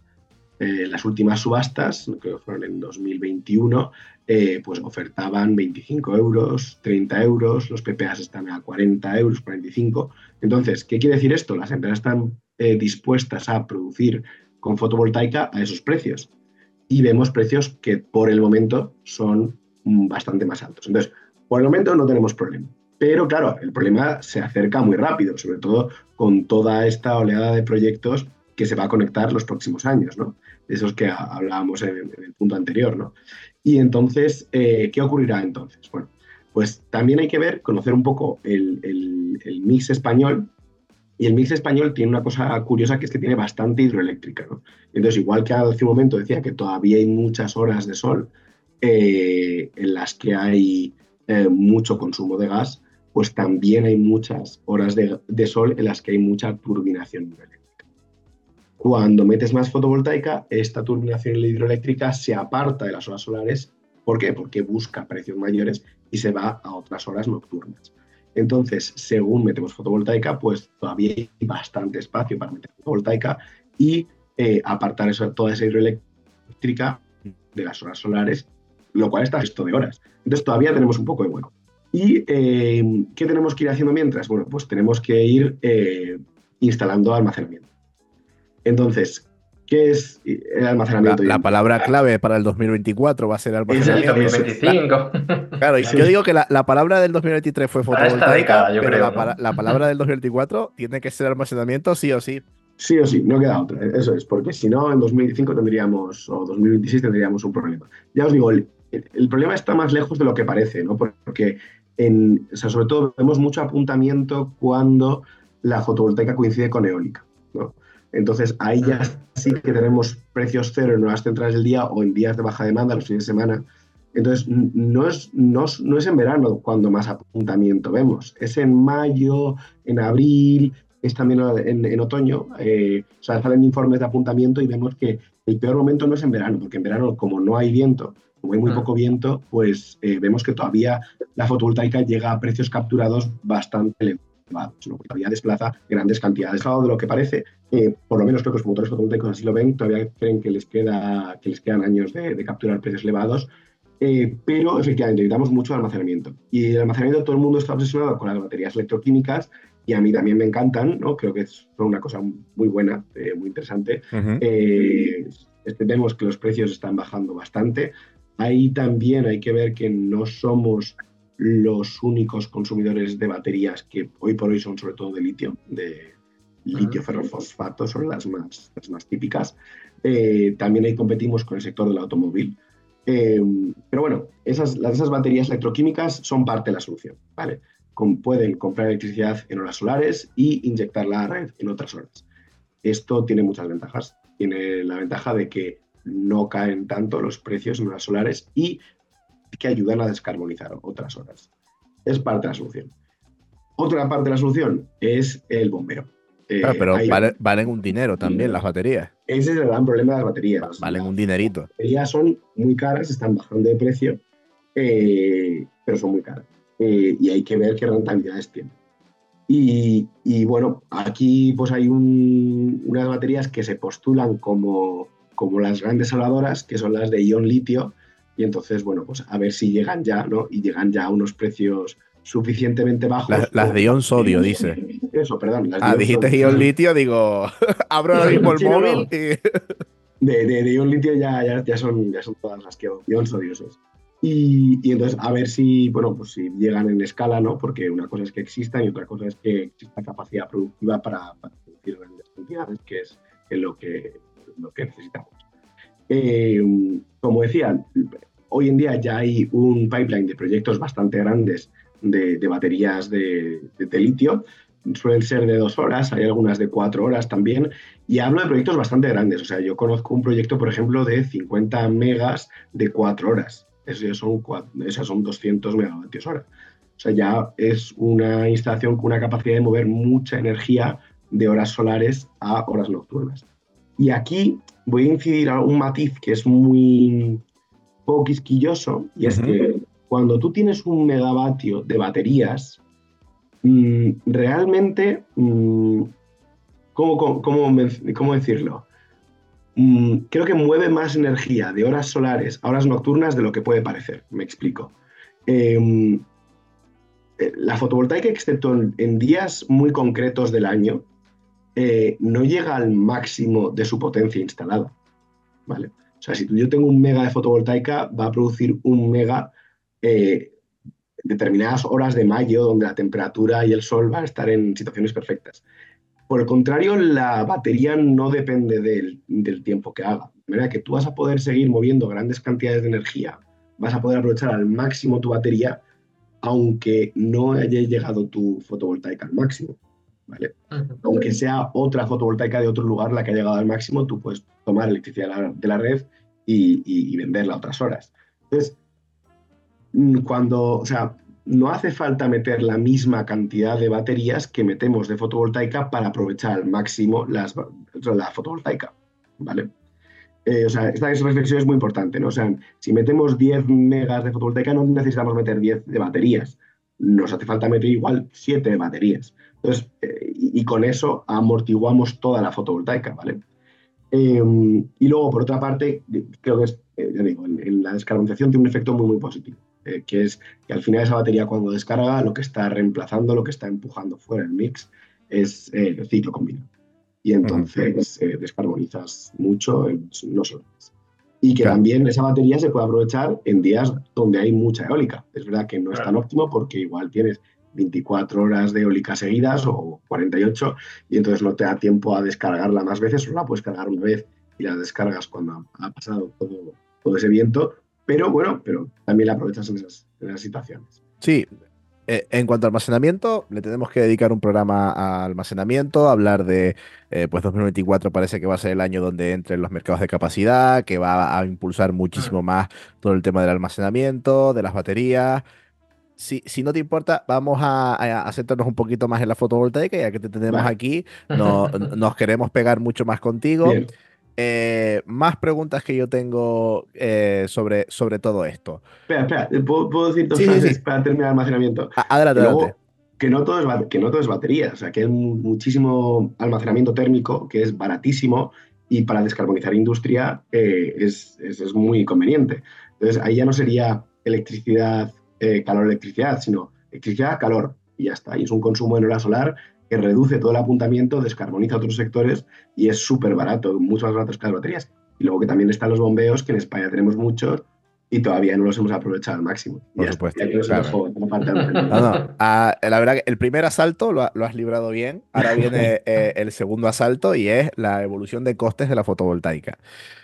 eh, las últimas subastas, creo que fueron en 2021, eh, pues ofertaban 25 euros, 30 euros, los PPAs están a 40 euros, 45. Entonces, ¿qué quiere decir esto? Las empresas están dispuestas a producir con fotovoltaica a esos precios. Y vemos precios que por el momento son mm, bastante más altos. Entonces, por el momento no tenemos problema. Pero claro, el problema se acerca muy rápido, sobre todo con toda esta oleada de proyectos que se va a conectar los próximos años, ¿no? Esos que hablábamos en, el punto anterior, ¿no? Y entonces, eh, ¿qué ocurrirá entonces? Bueno, pues también hay que ver, conocer un poco el, el, mix español. Y el mix español tiene una cosa curiosa que es que tiene bastante hidroeléctrica, ¿no? Entonces, igual que hace un momento decía que todavía hay muchas horas de sol eh, en las que hay eh, mucho consumo de gas, pues también hay muchas horas de, sol en las que hay mucha turbinación hidroeléctrica. Cuando metes más fotovoltaica, esta turbinación hidroeléctrica se aparta de las horas solares. ¿Por qué? Porque busca precios mayores y se va a otras horas nocturnas. Entonces, según metemos fotovoltaica, pues todavía hay bastante espacio para meter fotovoltaica y eh, apartar toda esa hidroeléctrica de las horas solares lo cual está esto de horas. Entonces todavía tenemos un poco de hueco. ¿Y eh, qué tenemos que ir haciendo mientras? Bueno, pues tenemos que ir eh, instalando almacenamiento. Entonces, ¿qué es el almacenamiento? La, palabra clave para el 2024 va a ser almacenamiento. Es el 2025. Claro, yo digo que la, palabra del 2023 fue fotovoltaica, pero la, la, palabra del 2024 tiene que ser almacenamiento sí o sí. Sí o sí, no queda otra. Eso es, porque si no, en 2025 tendríamos, o 2026 tendríamos un problema. Ya os digo, el, el problema está más lejos de lo que parece, ¿no? Porque, en, sobre todo, vemos mucho apuntamiento cuando la fotovoltaica coincide con eólica, ¿no? Entonces, ahí ya sí que tenemos precios cero en nuevas centrales del día o en días de baja demanda, los fines de semana. Entonces, no es, no, es en verano cuando más apuntamiento vemos, es en mayo, en abril, es también en, otoño. Eh, o sea, salen informes de apuntamiento y vemos que el peor momento no es en verano, porque en verano, como no hay viento como hay muy poco viento, pues eh, vemos que todavía la fotovoltaica llega a precios capturados bastante elevados, todavía desplaza grandes cantidades. de lo que parece, eh, por lo menos creo que los promotores fotovoltaicos así lo ven, todavía creen que les, queda, que les quedan años de, capturar precios elevados, eh, pero efectivamente necesitamos mucho almacenamiento. Y el almacenamiento, todo el mundo está obsesionado con las baterías electroquímicas y a mí también me encantan, ¿no? creo que son una cosa muy buena, muy interesante. vemos que los precios están bajando bastante. Ahí también hay que ver que no somos los únicos consumidores de baterías que hoy por hoy son sobre todo de litio, de litio ferrofosfato, son las más, las más típicas. Eh, también ahí competimos con el sector del automóvil. Eh, pero bueno, esas, esas baterías electroquímicas son parte de la solución. ¿vale? pueden comprar electricidad en horas solares y inyectarla a la red en otras horas. Esto tiene muchas ventajas. Tiene la ventaja de que no caen tanto los precios en las solares y que ayudan a descarbonizar otras horas. Es parte de la solución. Otra parte de la solución es el bombero. Eh, pero valen, un dinero también las baterías. Ese es el gran problema de las baterías. Valen un dinerito. Las baterías son muy caras, están bajando de precio, eh, pero son muy caras. Eh, y hay que ver qué rentabilidades tienen. Y, bueno, aquí pues hay unas baterías que se postulan como como las grandes saladoras, que son las de ion litio, y entonces, bueno, pues a ver si llegan ya, ¿no? Y llegan ya a unos precios suficientemente bajos. Las, de ion sodio, dice. Eso, perdón. ah, dijiste ion litio, digo, abro ahora mismo el móvil De, de, ion litio ya, ya, son, ya son todas las que ion sodio Y, y, entonces, a ver si, bueno, pues si llegan en escala, ¿no? Porque una cosa es que existan y otra cosa es que exista capacidad productiva para, producir grandes cantidades, que es lo que lo que necesitamos. Eh, como decía, hoy en día ya hay un pipeline de proyectos bastante grandes de, baterías de, litio. Suelen ser de dos horas, hay algunas de cuatro horas también. Y hablo de proyectos bastante grandes. O sea, yo conozco un proyecto, por ejemplo, de 50 megas de cuatro horas. Esos son, esas son 200 megavatios hora. O sea, ya es una instalación con una capacidad de mover mucha energía de horas solares a horas nocturnas. Y aquí voy a incidir a un matiz que es muy poco quisquilloso, y es que cuando tú tienes un megavatio de baterías, mm, realmente, mm, ¿cómo, cómo- cómo decirlo? Mm, creo que mueve más energía de horas solares a horas nocturnas de lo que puede parecer. Me explico. Em, eh, la fotovoltaica, excepto en, en días muy concretos del año, eh, no llega al máximo de su potencia instalada. ¿vale? O sea, si yo tengo un mega de fotovoltaica, va a producir un mega eh, determinadas horas de mayo, donde la temperatura y el sol van a estar en situaciones perfectas. Por el contrario, la batería no depende del, del tiempo que haga. De manera que tú vas a poder seguir moviendo grandes cantidades de energía, vas a poder aprovechar al máximo tu batería, aunque no haya llegado tu fotovoltaica al máximo. ¿Vale? Aunque sea otra fotovoltaica de otro lugar la que ha llegado al máximo, tú puedes tomar electricidad de la, de la red y, y- y venderla a otras horas. Entonces, mm, cuando, o sea, no hace falta meter la misma cantidad de baterías que metemos de fotovoltaica para aprovechar al máximo las, la fotovoltaica, ¿vale? Eh, o sea, esta reflexión es muy importante, ¿no? O sea, si metemos 10 megas de fotovoltaica no necesitamos meter 10 de baterías, nos hace falta meter igual 7 de baterías. Entonces, eh, y, y con eso amortiguamos toda la fotovoltaica, ¿vale? Eh, y luego, por otra parte, creo que es, eh, ya digo, en, en la descarbonización tiene un efecto muy, muy positivo, eh, que es que al final esa batería cuando descarga, lo que está reemplazando, lo que está empujando fuera el mix, es eh, el ciclo combinado. Y entonces descarbonizas mucho, no solo. Y que Claro. también esa batería se puede aprovechar en días donde hay mucha eólica. Es verdad que no es tan Claro. óptimo porque igual tienes 24 horas de eólica seguidas o 48 y entonces no te da tiempo a descargarla más veces, solo la puedes cargar una vez y la descargas cuando ha, pasado todo, todo ese viento, pero bueno, pero también la aprovechas en esas, en esas situaciones. Sí, eh, en cuanto a almacenamiento, le tenemos que dedicar un programa a almacenamiento, hablar de, eh, pues 2024 parece que va a ser el año donde entren los mercados de capacidad, que va a impulsar muchísimo más todo el tema del almacenamiento, de las baterías. Si, si no te importa, vamos a, a- un poquito más en la fotovoltaica, ya que te tenemos Vale. aquí, no- nos queremos pegar mucho más contigo. Eh, más preguntas que yo tengo eh, sobre, sobre todo esto. espera, espera, ¿puedo, puedo decir dos Sí, sí, frases sí. para terminar el almacenamiento? Adelante, luego, adelante. que no todo es que no todo es batería, o sea, que hay mu- muchísimo almacenamiento térmico que es baratísimo y para descarbonizar industria eh, es, es- es muy conveniente. Entonces, ahí ya no sería electricidad, eh, calor, electricidad, sino electricidad, calor, y ya está. Y es un consumo en hora solar que reduce todo el apuntamiento, descarboniza otros sectores y es súper barato, mucho más barato que las baterías. Y luego que también están los bombeos, que en España tenemos muchos y todavía no los hemos aprovechado al máximo. Por ya supuesto, Ya claro. la parte del No, no. ah, la verdad que el primer asalto lo, ha- lo has librado bien. Ahora viene eh, el segundo asalto y es la evolución de costes de la fotovoltaica.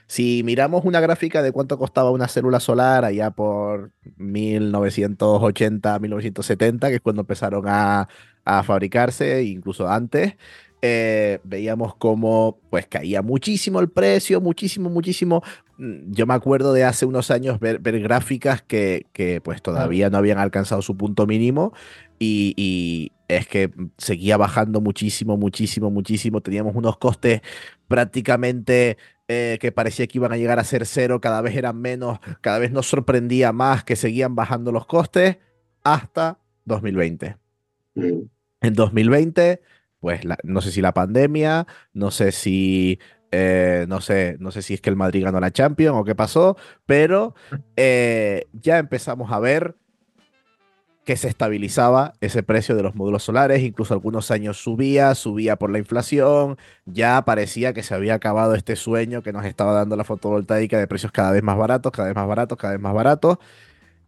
Si miramos una gráfica de cuánto costaba una célula solar allá por 1980, 1970, que es cuando empezaron a, a fabricarse, incluso antes, eh, veíamos cómo pues caía muchísimo el precio, muchísimo, muchísimo. Mm, Yo me acuerdo de hace unos años ver, ver gráficas que, que pues todavía no habían alcanzado su punto mínimo y, y es que seguía bajando muchísimo, muchísimo, muchísimo. Teníamos unos costes prácticamente eh, que parecía que iban a llegar a ser cero, cada vez eran menos, cada vez nos sorprendía más que seguían bajando los costes hasta 2020. Mm. En 2020, pues la- no sé si la pandemia, no sé si, eh, no sé, no sé si es que el Madrid ganó la Champions o qué pasó, pero eh, ya empezamos a ver que se estabilizaba ese precio de los módulos solares, incluso algunos años subía, subía por la inflación, ya parecía que se había acabado este sueño que nos estaba dando la fotovoltaica de precios cada vez más baratos, cada vez más baratos, cada vez más baratos.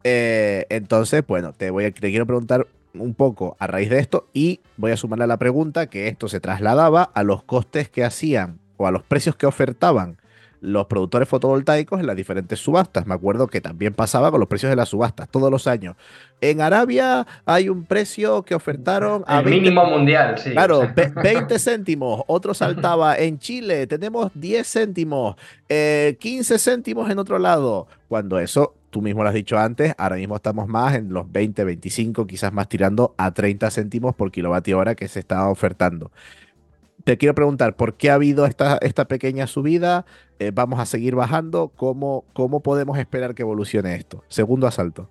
Eh, entonces, bueno, te voy a, te quiero preguntar un poco a raíz de esto y voy a sumarle a la pregunta que esto se trasladaba a los costes que hacían o a los precios que ofertaban los productores fotovoltaicos en las diferentes subastas. Me acuerdo que también pasaba con los precios de las subastas todos los años. En Arabia hay un precio que ofertaron a El 20 mínimo mundial, sí. Claro, o sea. ve- 20 céntimos, otro saltaba en Chile, tenemos 10 céntimos, eh, 15 céntimos en otro lado. Cuando eso, tú mismo lo has dicho antes, ahora mismo estamos más en los 20, 25, quizás más tirando a 30 céntimos por kilovatio hora que se está ofertando. te quiero preguntar, ¿por qué ha habido esta, esta pequeña subida? Eh, ¿Vamos a seguir bajando? ¿Cómo, ¿Cómo podemos esperar que evolucione esto? Segundo asalto.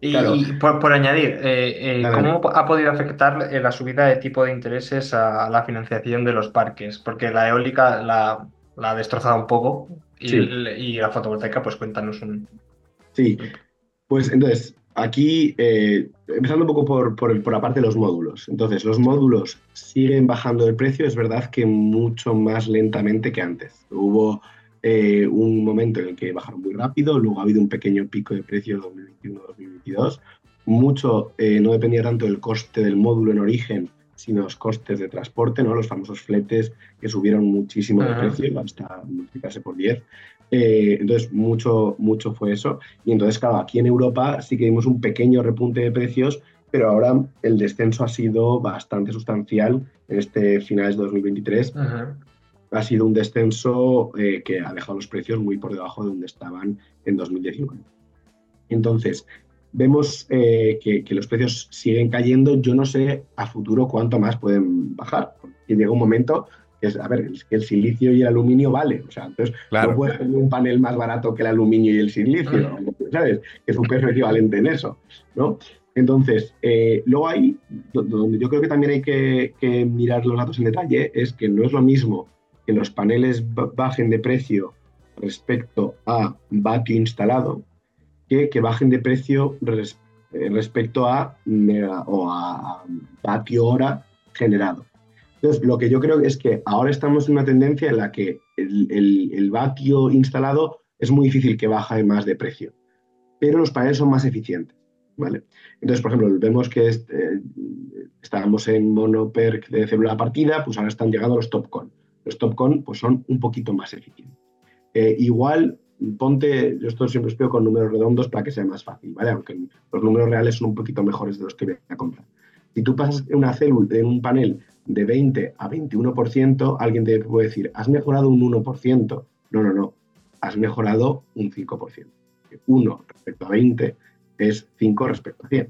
Y, por, añadir, eh, eh, ¿cómo ha podido afectar la subida de tipo de intereses a la financiación de los parques? Porque la eólica la, ha destrozado un poco y, y, la fotovoltaica, pues cuéntanos un... Sí, pues entonces, Aquí, eh, empezando un poco por, por, la parte de los módulos. Entonces, los módulos siguen bajando de precio, es verdad que mucho más lentamente que antes. Hubo eh, un momento en el que bajaron muy rápido, luego ha habido un pequeño pico de precio 2021-2022. Mucho eh, no dependía tanto del coste del módulo en origen, sino los costes de transporte, ¿no? los famosos fletes que subieron muchísimo de precio, hasta multiplicarse por 10. Eh, entonces, mucho, mucho fue eso. Y entonces, claro, aquí en Europa sí que vimos un pequeño repunte de precios, pero ahora el descenso ha sido bastante sustancial en este finales de 2023. Ha sido un descenso eh, que ha dejado los precios muy por debajo de donde estaban en 2019. Entonces, vemos eh, que, que, los precios siguen cayendo. Yo no sé a futuro cuánto más pueden bajar. Y llega un momento es, a ver, el silicio y el aluminio vale. O sea, entonces no puedes tener un panel más barato que el aluminio y el silicio, ¿sabes? Que es un peso equivalente en eso, ¿no? Entonces, eh, luego ahí, donde yo creo que también hay que, mirar los datos en detalle, es que no es lo mismo que los paneles bajen de precio respecto a vatio instalado que que bajen de precio eh, respecto a, o a vatio hora generado. Entonces, lo que yo creo es que ahora estamos en una tendencia en la que el, el, vatio instalado es muy difícil que baje más de precio, pero los paneles son más eficientes. ¿vale? Entonces, por ejemplo, vemos que eh, estábamos en monoperc de célula partida, pues ahora están llegando los Topcon. Los Topcon pues, son un poquito más eficientes. Eh, igual, ponte, yo esto siempre espero con números redondos para que sea más fácil, ¿vale? Aunque los números reales son un poquito mejores de los que voy a comprar. Si tú pasas una célula en un panel de 20 a 21%, alguien te puede decir, has mejorado un 1%. No, no, no, has mejorado un 5%. 1 respecto a 20 es 5 respecto a 100.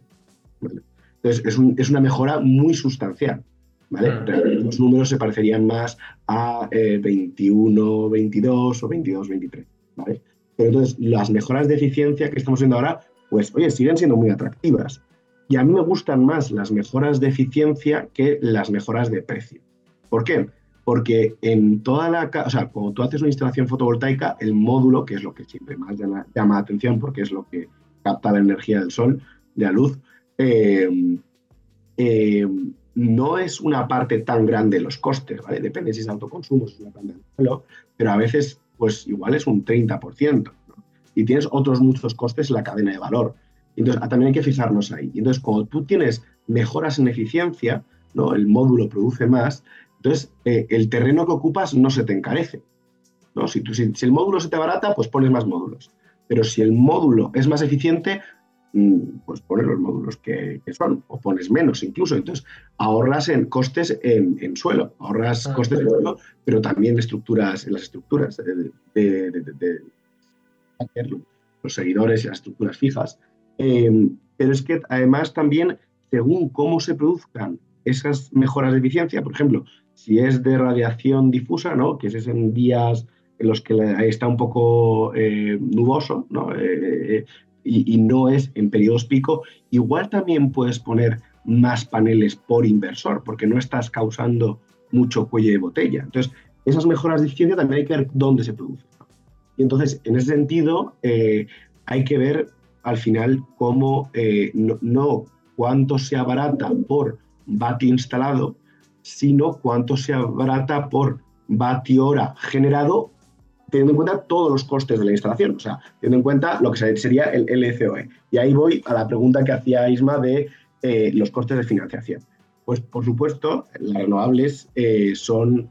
Entonces, es, una mejora muy sustancial. ¿vale? Mm. Los números se parecerían más a 21, eh, 22 o 22, 23. ¿vale? Pero entonces, las mejoras de eficiencia que estamos viendo ahora, pues, oye, siguen siendo muy atractivas. Y a mí me gustan más las mejoras de eficiencia que las mejoras de precio. ¿Por qué? Porque en toda la... O sea, cuando tú haces una instalación fotovoltaica, el módulo, que es lo que siempre más llama, la atención porque es lo que capta la energía del sol, de la luz, eh, eh, no es una parte tan grande de los costes, ¿vale? Depende si es autoconsumo, si es una planta pero a veces, pues igual es un 30%. Y tienes otros muchos costes en la cadena de valor. Entonces, ah, también hay que fijarnos ahí. Y entonces, cuando tú tienes mejoras en eficiencia, ¿no? el módulo produce más, entonces eh, el terreno que ocupas no se te encarece. ¿no? Si, tú, si, el módulo se te barata, pues pones más módulos. Pero si el módulo es más eficiente, mm, pues pones los módulos que, son, o pones menos incluso. Entonces, ahorras en costes en, suelo, ahorras ah, costes en suelo, pero también estructuras, en las estructuras de, de los seguidores y las estructuras fijas. Em, pero es que además también, según cómo se produzcan esas mejoras de eficiencia, por ejemplo, si es de radiación difusa, ¿no? que es en días en los que está un poco eh, nuboso ¿no? Eh, eh, y, no es en periodos pico, igual también puedes poner más paneles por inversor, porque no estás causando mucho cuello de botella. Entonces, esas mejoras de eficiencia también hay que ver dónde se producen. Y entonces, en ese sentido, hay que ver al final como eh, no, cuánto se abarata por vatio instalado, sino cuánto se abarata por vatio hora generado, teniendo en cuenta todos los costes de la instalación, o sea, teniendo en cuenta lo que sería el LCOE. Y ahí voy a la pregunta que hacía Isma de eh, los costes de financiación. Pues, por supuesto, las renovables eh, son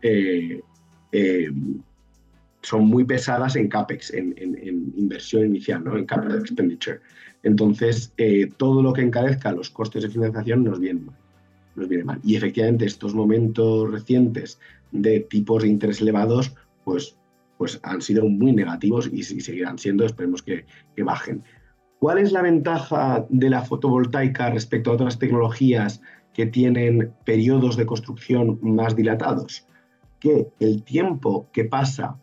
son muy pesadas en CAPEX, en, inversión inicial, ¿no? en capital expenditure. Entonces, eh, todo lo que encarezca los costes de financiación nos viene mal. Nos viene mal. Y efectivamente, estos momentos recientes de tipos de interés elevados, pues, pues han sido muy negativos y, seguirán siendo, esperemos que, que bajen. ¿Cuál es la ventaja de la fotovoltaica respecto a otras tecnologías que tienen periodos de construcción más dilatados, que el tiempo que pasa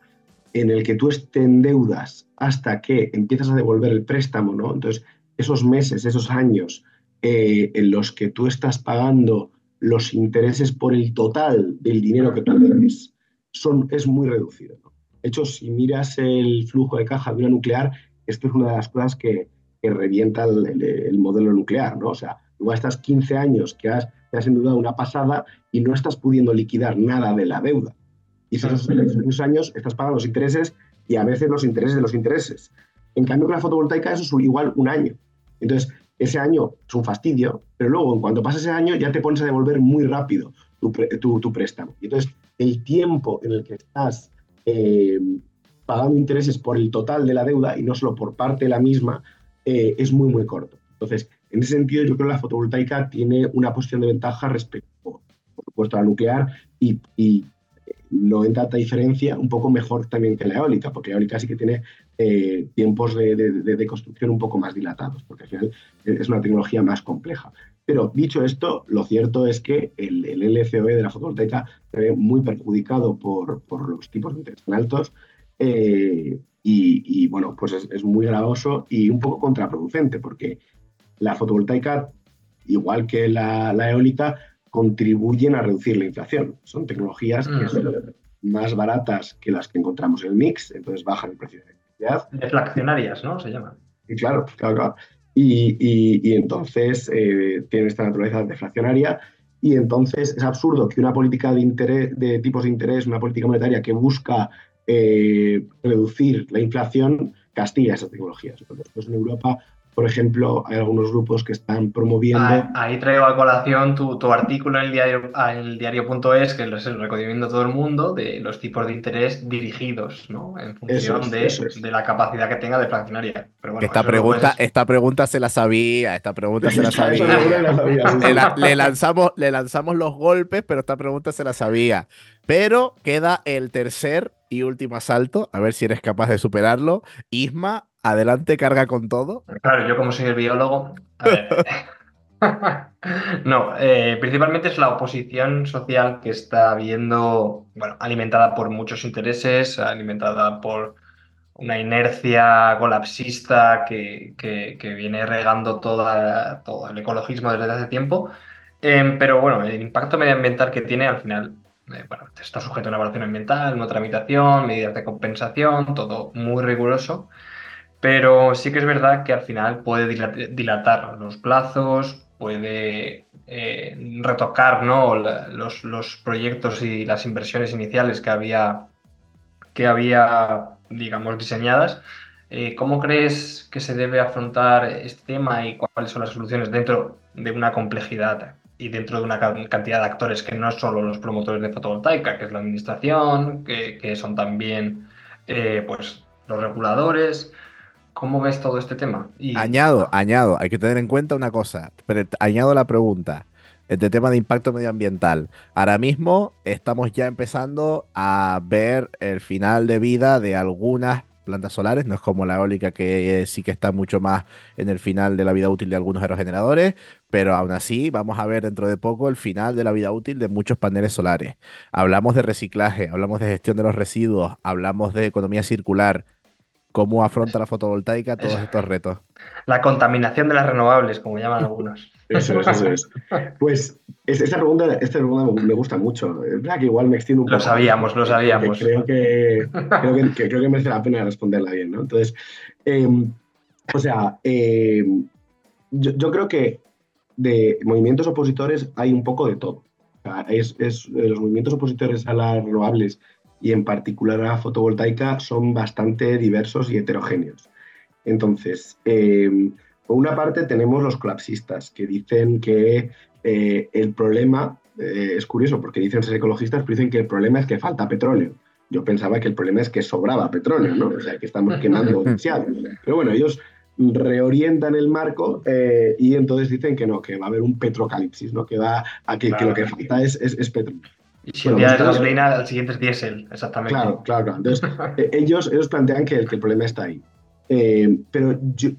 en el que tú te endeudas hasta que empiezas a devolver el préstamo, ¿no? Entonces, esos meses, esos años eh, en los que tú estás pagando los intereses por el total del dinero que tú debes, son, es muy reducido. De hecho, si miras el flujo de caja de una nuclear, esto es una de las cosas que, revienta el, modelo nuclear, ¿no? O sea, igual estás 15 años que has, que has endeudado una pasada y no estás pudiendo liquidar nada de la deuda. Y esos, años estás pagando los intereses y a veces los intereses de los intereses. En cambio, con la fotovoltaica eso es igual un año. Entonces, ese año es un fastidio, pero luego, en cuanto pasa ese año, ya te pones a devolver muy rápido tu, tu, préstamo. Y entonces, el tiempo en el que estás eh, pagando intereses por el total de la deuda y no solo por parte de la misma, eh, es muy, muy corto. Entonces, en ese sentido, yo creo que la fotovoltaica tiene una posición de ventaja respecto, por supuesto, a la nuclear y no en tanta diferencia, un poco mejor también que la eólica, porque la eólica sí que tiene eh, tiempos de, construcción un poco más dilatados, porque al final es una tecnología más compleja. Pero dicho esto, lo cierto es que el, LCOE de la fotovoltaica se ve muy perjudicado por, los tipos de interés tan altos eh, y, bueno, pues es, muy gravoso y un poco contraproducente, porque la fotovoltaica, igual que la eólica, contribuyen a reducir la inflación. Son tecnologías que mm. son más baratas que las que encontramos en el mix, entonces bajan el precio de electricidad. Deflacionarias, ¿no? Se llaman. Y claro, claro, Y, entonces eh, tienen esta naturaleza deflacionaria y entonces es absurdo que una política de, interés, de tipos de interés, una política monetaria que busca eh, reducir la inflación, castiga esas tecnologías. Entonces, pues en Europa por ejemplo, hay algunos grupos que están promoviendo. Ah, ahí, traigo a colación tu, artículo en el diario, el diario.es, que lo recomiendo todo el mundo, de los tipos de interés dirigidos, ¿no? En función de, la capacidad que tenga de fraccionaria. esta, pregunta, esta pregunta se la sabía, esta pregunta se la sabía. le, lanzamos, le lanzamos los golpes, pero esta pregunta se la sabía. Pero queda el tercer y último asalto, a ver si eres capaz de superarlo. Isma, adelante, carga con todo. Claro, yo como soy el biólogo. no, eh, principalmente es la oposición social que está viendo, bueno, alimentada por muchos intereses, alimentada por una inercia colapsista que, viene regando toda, todo el ecologismo desde hace tiempo. Em, pero bueno, el impacto medioambiental que tiene al final eh, bueno, está sujeto a una evaluación ambiental, una tramitación, medidas de compensación, todo muy riguroso. Pero sí que es verdad que al final puede dilatar los plazos, puede eh, retocar ¿no? los, proyectos y las inversiones iniciales que había, que había digamos, diseñadas. Eh, ¿Cómo crees que se debe afrontar este tema y cuáles son las soluciones dentro de una complejidad y dentro de una cantidad de actores que no es solo los promotores de fotovoltaica, que es la administración, que, son también eh, pues, los reguladores? ¿Cómo ves todo este tema? Añado, añado, hay que tener en cuenta una cosa, añado la pregunta. Este tema de impacto medioambiental. Ahora mismo estamos ya empezando a ver el final de vida de algunas plantas solares, no es como la eólica que sí que está mucho más en el final de la vida útil de algunos aerogeneradores, pero aún así vamos a ver dentro de poco el final de la vida útil de muchos paneles solares. Hablamos de reciclaje, hablamos de gestión de los residuos, hablamos de economía circular, cómo afronta la fotovoltaica todos estos retos. La contaminación de las renovables, como llaman algunos. Eso es, eso es. Pues esta pregunta, esta pregunta me gusta mucho. Es verdad que igual me extiendo un poco. Lo sabíamos, lo sabíamos. Creo que, creo que, merece la pena responderla bien, ¿no? Entonces, em, o sea, em, yo, creo que de movimientos opositores hay un poco de todo. es, es, los movimientos opositores a las renovables y en particular a la fotovoltaica son bastante diversos y heterogéneos. Entonces, em, por una parte tenemos los colapsistas que dicen que eh, el problema, eh, es curioso porque dicen ser ecologistas, pero dicen que el problema es que falta petróleo. Yo pensaba que el problema es que sobraba petróleo, ¿no? O sea, que estamos quemando demasiado. Pero bueno, ellos reorientan el marco eh, y entonces dicen que no, que va a haber un petrocalipsis, ¿no? Que va a que, lo que falta es, es petróleo. Y si el día de gasolina, el siguiente es diésel, exactamente. Claro, claro, claro. Entonces, eh, ellos, ellos plantean que el, que el problema está ahí. Eh, pero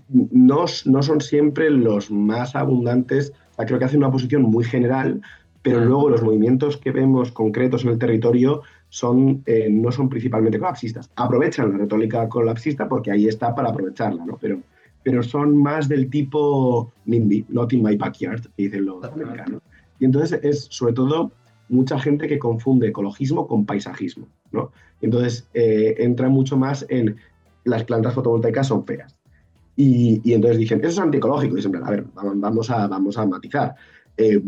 no, no, son siempre los más abundantes sea, creo que hace una posición muy general, pero luego los movimientos que vemos concretos en el territorio son, eh, no son principalmente colapsistas. Aprovechan la retórica colapsista porque ahí está para aprovecharla, ¿no? Pero, pero son más del tipo NIMBY, not in my backyard, que dicen los americanos. Y entonces es sobre todo mucha gente que confunde ecologismo con paisajismo, ¿no? Entonces eh, entra mucho más en las plantas fotovoltaicas son feas. Y, entonces dicen, eso es antiecológico. Y a ver, vamos a, vamos a matizar. Eh,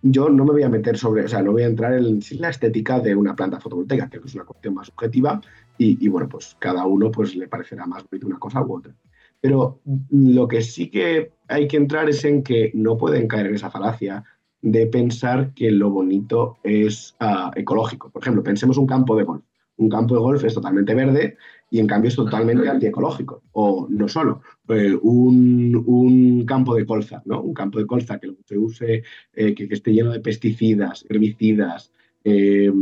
yo no me voy a meter sobre, o sea, no voy a entrar en la estética de una planta fotovoltaica, que es una cuestión más subjetiva y, y, bueno, pues cada uno pues le parecerá más bonito una cosa u otra. Pero lo que sí que hay que entrar es en que no pueden caer en esa falacia de pensar que lo bonito es uh, ecológico. Por ejemplo, pensemos un campo de golf. Un campo de golf es totalmente verde y en cambio es totalmente antiecológico. O no solo, eh, un, un, campo de colza, ¿no? Un campo de colza que se use, eh, que, que, esté lleno de pesticidas, herbicidas, eh,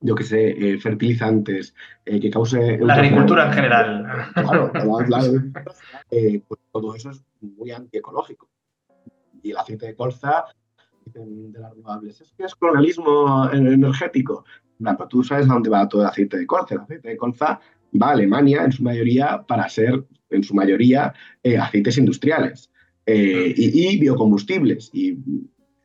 yo que sé, eh, fertilizantes, eh, que cause... La agricultura en general. Claro, claro pues todo eso es muy antiecológico. Y el aceite de colza, de las renovables, es que es colonialismo energético. No, pero tú sabes a dónde va todo el aceite de colza. El aceite de colza va a Alemania en su mayoría para ser, en su mayoría, eh, aceites industriales eh, y, biocombustibles. Y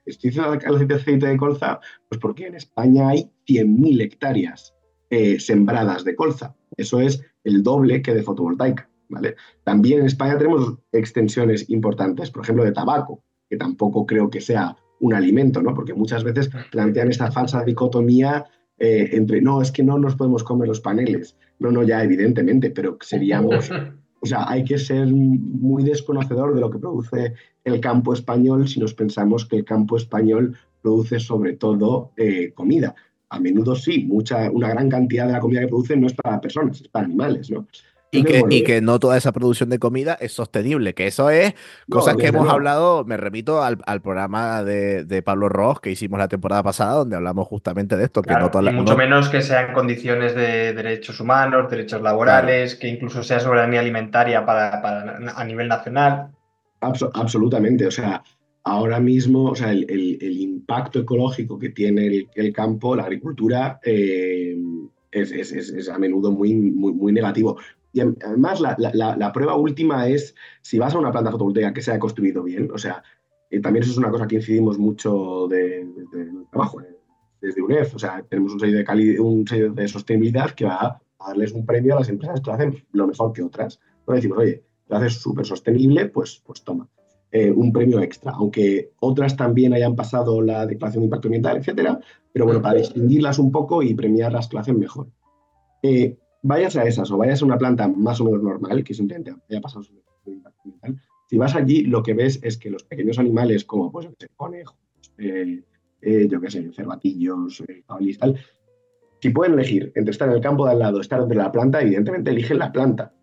estoy diciendo el aceite, de colza, pues porque en España hay 100.000 hectáreas eh, sembradas de colza. Eso es el doble que de fotovoltaica. ¿vale? También en España tenemos extensiones importantes, por ejemplo, de tabaco, que tampoco creo que sea un alimento, ¿no? porque muchas veces plantean esta falsa dicotomía eh, entre, no, es que no nos podemos comer los paneles. No, no, ya evidentemente, pero seríamos... O sea, hay que ser muy desconocedor de lo que produce el campo español si nos pensamos que el campo español produce sobre todo eh, comida. A menudo sí, mucha, una gran cantidad de la comida que produce no es para personas, es para animales, ¿no? Y que, y que, no toda esa producción de comida es sostenible, que eso es cosas no, que hemos no. hablado, me remito al, al programa de, de, Pablo Ross que hicimos la temporada pasada, donde hablamos justamente de esto. Claro, que no toda y mucho menos que sean condiciones de derechos humanos, derechos laborales, claro. que incluso sea soberanía alimentaria para, para, a nivel nacional. Abs absolutamente, o sea, ahora mismo, o sea, el, el, el impacto ecológico que tiene el, el campo, la agricultura, eh, es, es, es, a menudo muy, muy, muy negativo. Y además, la, la, la, prueba última es si vas a una planta fotovoltaica que se ha construido bien. O sea, eh, también eso es una cosa que incidimos mucho de, de, de trabajo eh, desde UNEF. O sea, tenemos un sello, de un sello de sostenibilidad que va a darles un premio a las empresas que lo hacen lo mejor que otras. Entonces decimos, oye, lo haces súper sostenible, pues, pues toma. Eh, un premio extra, aunque otras también hayan pasado la declaración de impacto ambiental, etcétera, pero bueno, para distinguirlas un poco y premiar las que lo hacen mejor. Eh, vayas a esas o vayas a una planta más o menos normal, que simplemente haya pasado su si vas allí lo que ves es que los pequeños animales como pues, conejos, eh, eh, yo qué sé, cervatillos, eh, jabalíes, tal, si pueden elegir entre estar en el campo de al lado, estar dentro de la planta, evidentemente eligen la planta.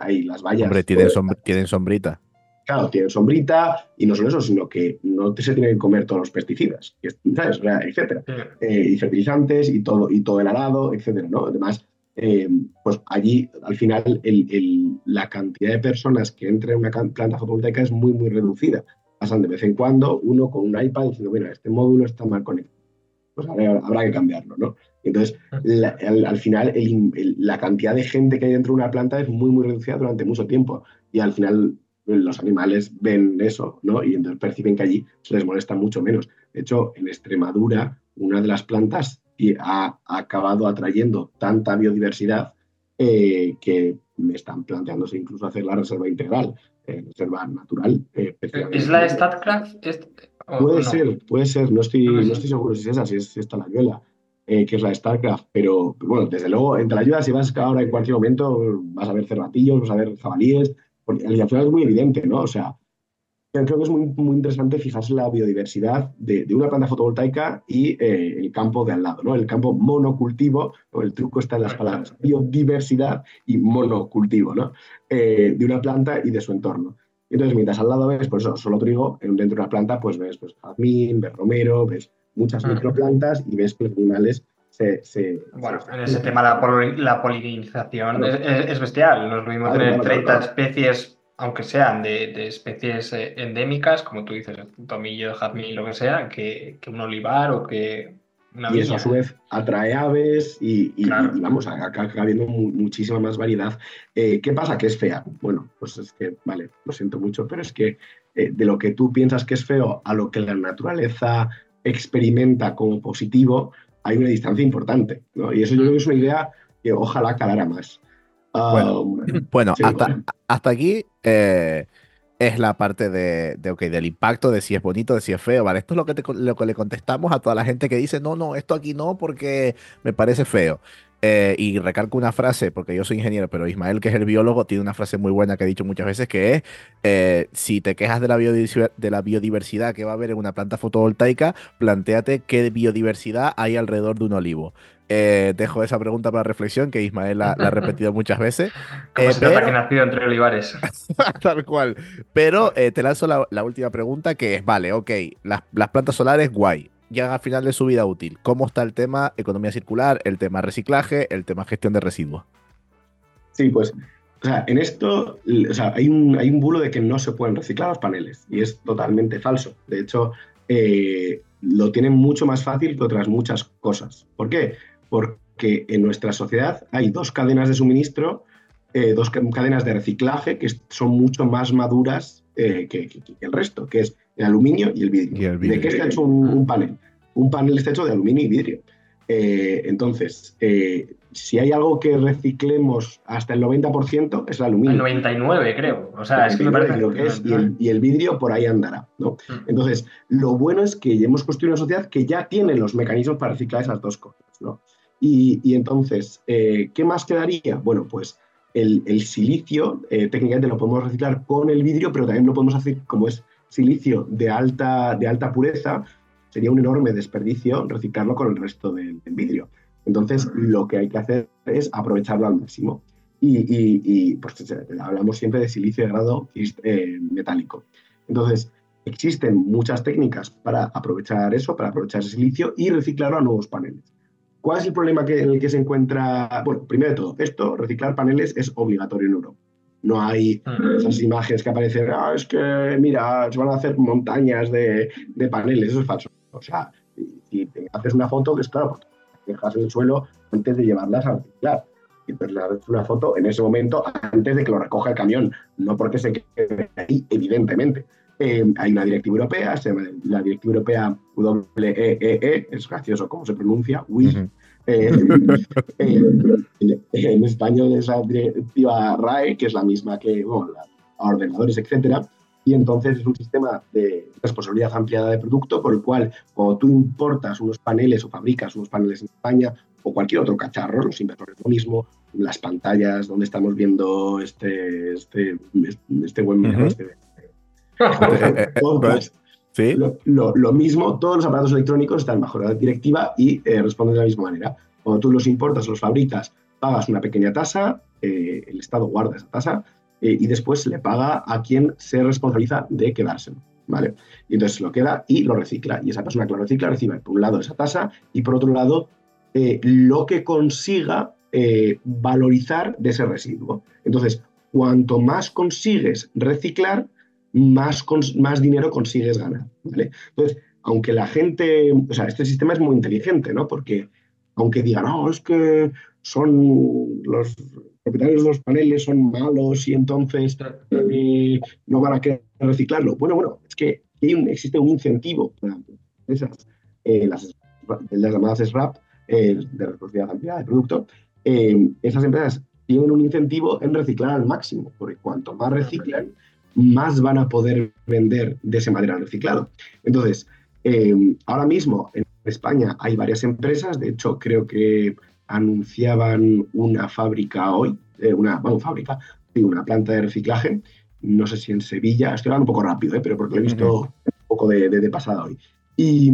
ahí las vallas. Hombre, tienen, sombr tienen sombrita. Claro, tienen sombrita y no solo eso, sino que no se tienen que comer todos los pesticidas, ¿sabes? etcétera. y fertilizantes y todo, y todo el arado, etcétera, ¿no? Además, eh, pues allí al final el, el, la cantidad de personas que entran en una planta fotovoltaica es muy, muy reducida. Pasan de vez en cuando uno con un iPad diciendo, mira, este módulo está mal conectado. Pues habrá, habrá que cambiarlo, ¿no? Entonces, la, al, al, final, el, la cantidad de gente que hay dentro de una planta es muy, muy reducida durante mucho tiempo. Y al final, los animales ven eso, ¿no? Y entonces perciben que allí se les molesta mucho menos. De hecho, en Extremadura, una de las plantas y ha, ha acabado atrayendo tanta biodiversidad eh, que me están planteándose incluso hacer la reserva integral, eh, reserva natural. Eh, ¿Es la StatCraft? Puede no? ser, puede ser, no estoy, no, estoy seguro si es esa, si es, si es Talayuela, eh, que es la StarCraft, pero bueno, desde luego, en Talayuela, si vas ahora en cualquier momento, vas a ver cervatillos, vas a ver jabalíes, porque al final es muy evidente, ¿no? O sea, creo que es muy, muy interesante fijarse en la biodiversidad de, de una planta fotovoltaica y eh, el campo de al lado, ¿no? El campo monocultivo, ¿no? el truco está en las palabras, biodiversidad y monocultivo, ¿no? Eh, de una planta y de su entorno. Entonces, mientras al lado ves, pues eso, solo trigo, dentro de una planta, pues ves pues, jazmín, ves romero, ves muchas -huh. microplantas y ves que los animales se, se, bueno, se, en ese tema la, pol la polinización es, es, bestial. Nos mismo tener 30 especies aunque sean de, especies eh, endémicas, como tú dices, tomillo, jazmín, lo que sea, que, un olivar o que una Y eso a su vez atrae aves y, vamos, acá habiendo muchísima más variedad. Eh, ¿Qué pasa? Que es fea. Bueno, pues es que, vale, lo siento mucho, pero es que eh, de lo que tú piensas que es feo a lo que la naturaleza experimenta como positivo, hay una distancia importante. ¿no? Y eso yo creo que es una idea que ojalá calara más. Bueno, hasta, hasta, aquí eh, es la parte de, de, del impacto, de si es bonito, de si es feo. Vale, esto es lo que, lo que le contestamos a toda la gente que dice, no, no, esto aquí no porque me parece feo. Eh, y recalco una frase, porque yo soy ingeniero, pero Ismael, que es el biólogo, tiene una frase muy buena que ha dicho muchas veces, que es, eh, si te quejas de la, biodiversidad, de la biodiversidad que va a haber en una planta fotovoltaica, planteate qué biodiversidad hay alrededor de un olivo. Eh, dejo esa pregunta para reflexión, que Ismael la, ha repetido muchas veces. Como se que nacido entre olivares. Tal cual. Pero te lanzo la, última pregunta, que es, vale, ok, las, las plantas solares, guay llegan al final de su vida útil. ¿Cómo está el tema economía circular, el tema reciclaje, el tema gestión de residuos? Sí, pues o sea, en esto hay, un, hay un bulo de que no se pueden reciclar los paneles y es totalmente falso. De hecho, eh, lo tienen mucho más fácil que otras muchas cosas. ¿Por qué? Porque en nuestra sociedad hay dos cadenas de suministro, eh, dos cadenas de reciclaje que son mucho más maduras eh, que, el resto, que es el aluminio y el vidrio. ¿De qué está hecho un, panel? Un panel está hecho de aluminio y vidrio. Eh, entonces, eh, si hay algo que reciclemos hasta el 90% es el aluminio. El 99, creo. O sea, es que me parece lo que es, y, el, vidrio por ahí andará. ¿no? Mm. Entonces, lo bueno es que hemos construido una sociedad que ya tiene los mecanismos para reciclar esas dos cosas. ¿no? Y, entonces, eh, ¿qué más quedaría? Bueno, pues el, el silicio, técnicamente lo podemos reciclar con el vidrio, pero también lo podemos hacer como es silicio de alta, de alta pureza, sería un enorme desperdicio reciclarlo con el resto del, vidrio. Entonces, lo que hay que hacer es aprovecharlo al máximo. Y, pues hablamos siempre de silicio de grado eh, metálico. Entonces, existen muchas técnicas para aprovechar eso, para aprovechar ese silicio y reciclarlo a nuevos paneles. ¿Cuál es el problema que, en el que se encuentra? Bueno, primero de todo, esto, reciclar paneles es obligatorio en Europa. No hay esas imágenes que aparecen, ah, es que, mira, se van a hacer montañas de, paneles, eso es falso. O sea, si haces una foto, que es claro, dejas en el suelo antes de llevarlas a reciclar. Y pues haces una foto en ese momento antes de que lo recoja el camión, no porque se quede ahí, evidentemente. Eh, hay una directiva europea, se llama la directiva europea WEEE, e, es gracioso cómo se pronuncia, WIS, eh, en español es la directiva RAE, que es la misma que bueno, a ordenadores, etcétera. Y entonces es un sistema de responsabilidad ampliada de producto por el cual cuando tú importas unos paneles o fabricas unos paneles en España o cualquier otro cacharro, los inversores lo mismo, las pantallas donde estamos viendo este, este, este buen este, lo, mismo, todos los aparatos electrónicos están bajo la directiva y eh, responden de la misma manera. Cuando tú los importas, los fabricas, pagas una pequeña tasa, eh, el Estado guarda esa tasa eh, y después le paga a quien se responsabiliza de quedárselo. ¿vale? Y entonces lo queda y lo recicla. Y esa persona que lo recicla recibe por un lado esa tasa y por otro lado lo que consiga valorizar de ese residuo. Entonces, cuanto más consigues reciclar, más, más dinero consigues ganar. ¿vale? Entonces, aunque la gente, o sea, este sistema es muy inteligente, ¿no? Porque aunque digan, no, es que son los propietarios de los paneles son malos y entonces eh, no van a querer reciclarlo. Bueno, bueno, es que existe un incentivo para esas, eh, las, las, llamadas SRAP, eh, de responsabilidad ampliada de producto, esas empresas tienen un incentivo en reciclar al máximo, porque cuanto más reciclan, más van a poder vender de ese material reciclado. Entonces, eh, ahora mismo en España hay varias empresas, de hecho creo que anunciaban una fábrica hoy, eh, una bueno, fábrica, una planta de reciclaje, no sé si en Sevilla, estoy hablando un poco rápido, eh, pero porque lo he visto un poco de, de, pasada hoy. Y,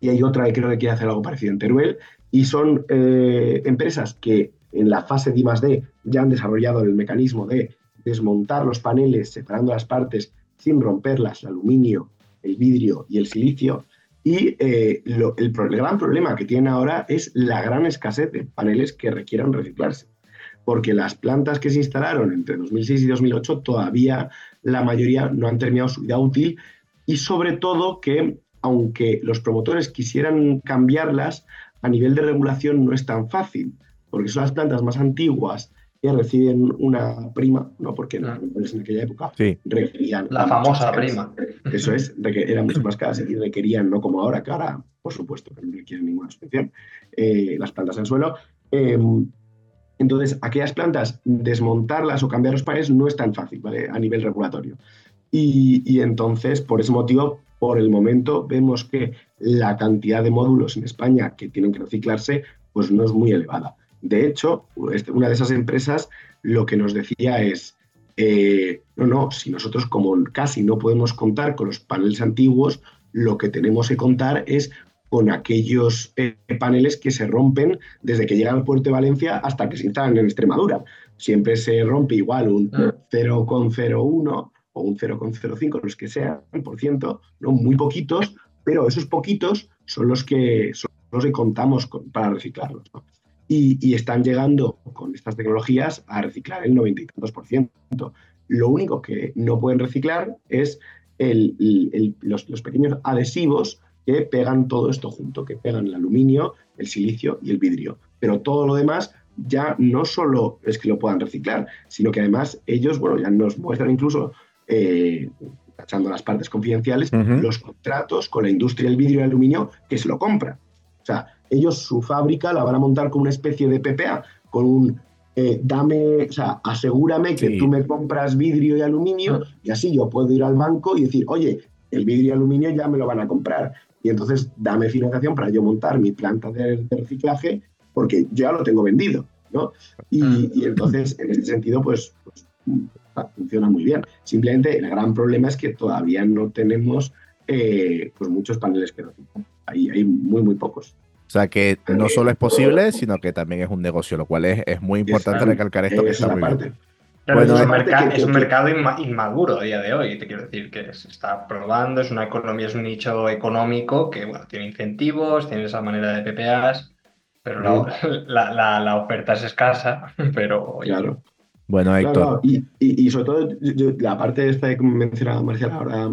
y, hay otra que creo que quiere hacer algo parecido en Teruel, y son empresas que en la fase de I+.D. ya han desarrollado el mecanismo de desmontar los paneles separando las partes sin romperlas, el aluminio, el vidrio y el silicio. Y eh, el, gran problema que tienen ahora es la gran escasez de paneles que requieran reciclarse. porque las plantas que se instalaron entre 2006 y 2008 todavía la mayoría no han terminado su vida útil y sobre todo que aunque los promotores quisieran cambiarlas, a nivel de regulación no es tan fácil, porque son las plantas más antiguas que reciben una prima, ¿no? Porque Ah. en aquella época Sí. requerían... La famosa prima. Eso es, eran mucho más caras y requerían, no como ahora, que ahora, por supuesto, que no requieren ninguna subvención, eh, las plantas en suelo. Eh, entonces, aquellas plantas, desmontarlas o cambiar los paneles no es tan fácil, ¿vale? A nivel regulatorio. Y, y entonces, por ese motivo, por el momento, vemos que la cantidad de módulos en España que tienen que reciclarse, pues no es muy elevada. De hecho, este- una de esas empresas lo que nos decía es, eh, no, no, si nosotros como casi no podemos contar con los paneles antiguos, lo que tenemos que contar es con aquellos eh, paneles que se rompen desde que llegan al puerto de Valencia hasta que se instalan en Extremadura. Siempre se rompe igual un Ah. 0,01 o un 0,05, los que sean, por ciento, ¿no? muy poquitos, pero esos poquitos son los que, son los que contamos con- para reciclarlos. ¿no? Y, y están llegando con estas tecnologías a reciclar el 90 y tantos por ciento. Lo único que no pueden reciclar es el- los, los pequeños adhesivos que pegan todo esto junto, que pegan el aluminio, el silicio y el vidrio. Pero todo lo demás ya no solo es que lo puedan reciclar, sino que además ellos, bueno, ya nos muestran incluso, eh, tachando las partes confidenciales, los contratos con la industria del vidrio y el aluminio que se lo compra. O sea, ellos su fábrica la van a montar como una especie de PPA, con un eh, dame, o sea, asegúrame que Sí. tú me compras vidrio y aluminio y así yo puedo ir al banco y decir, oye, el vidrio y aluminio ya me lo van a comprar. Y entonces dame financiación para yo montar mi planta de, de reciclaje porque yo ya lo tengo vendido, ¿no? Y, y entonces, en ese sentido, pues, pues, mm, funciona muy bien. Simplemente el gran problema es que todavía no tenemos eh, pues muchos paneles que reciclar. Hay, hay muy, muy pocos. O sea que no solo es posible, sino que también es un negocio, lo cual es, es muy importante Esa- recalcar esto que está es muy la bien. parte. Claro, Bueno, es, un aparte merca- que- es un que- mercado inma- inmaduro a día de hoy, te quiero decir que se está probando, es una economía, es un nicho económico que bueno, tiene incentivos, tiene esa manera de PPAs, pero la, la- la- la oferta es escasa, pero Claro. Bueno, Héctor, claro. Y, y- y sobre todo, yo- la parte de esta que mencionaba Marcial, ahora,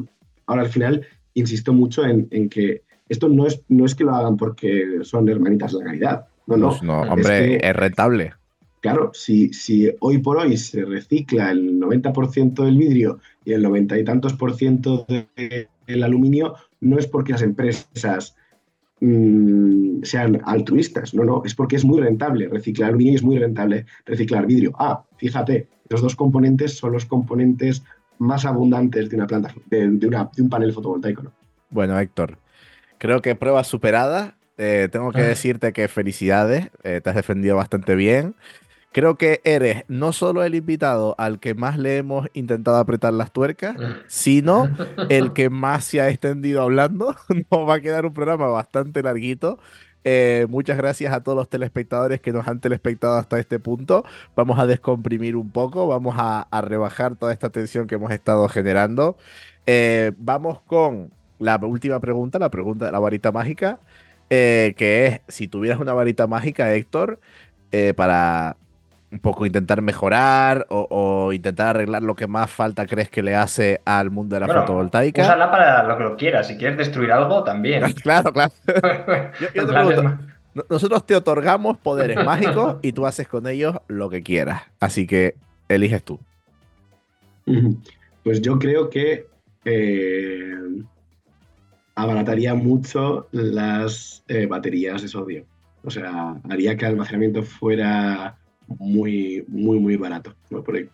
ahora al final, insisto mucho en, en que esto no es, no es que lo hagan porque son hermanitas de la caridad. No, no. pues no, Es hombre, que- es rentable. Claro, si, si hoy por hoy se recicla el 90% del vidrio y el 90 y tantos por ciento de- del aluminio, no es porque las empresas mm, sean altruistas, no, no, es porque es muy rentable reciclar aluminio y es muy rentable reciclar vidrio. Ah, fíjate, los dos componentes son los componentes más abundantes de una planta, de, de una- de un panel fotovoltaico. ¿no? Bueno, Héctor, creo que prueba superada. Eh, tengo que decirte que felicidades, eh, te has defendido bastante bien. Creo que eres no solo el invitado al que más le hemos intentado apretar las tuercas, sino el que más se ha extendido hablando. Nos va a quedar un programa bastante larguito. Eh, muchas gracias a todos los telespectadores que nos han telespectado hasta este punto. Vamos a descomprimir un poco, vamos a, a rebajar toda esta tensión que hemos estado generando. Vamos con la última pregunta, la pregunta de la varita mágica, eh, que es, si tuvieras una varita mágica, Héctor, eh, para un poco intentar mejorar o, o intentar arreglar lo que más falta crees que le hace al mundo de la Bueno, fotovoltaica. úsala para lo que lo quieras, si quieres destruir algo también. Claro, claro. Yo- yo te pregunto, Nosotros te otorgamos poderes mágicos y tú haces con ellos lo que quieras. Así que eliges tú. Pues yo creo que eh, abarataría mucho las eh, baterías de sodio. O sea, haría que el almacenamiento fuera muy, muy, muy barato. Porque,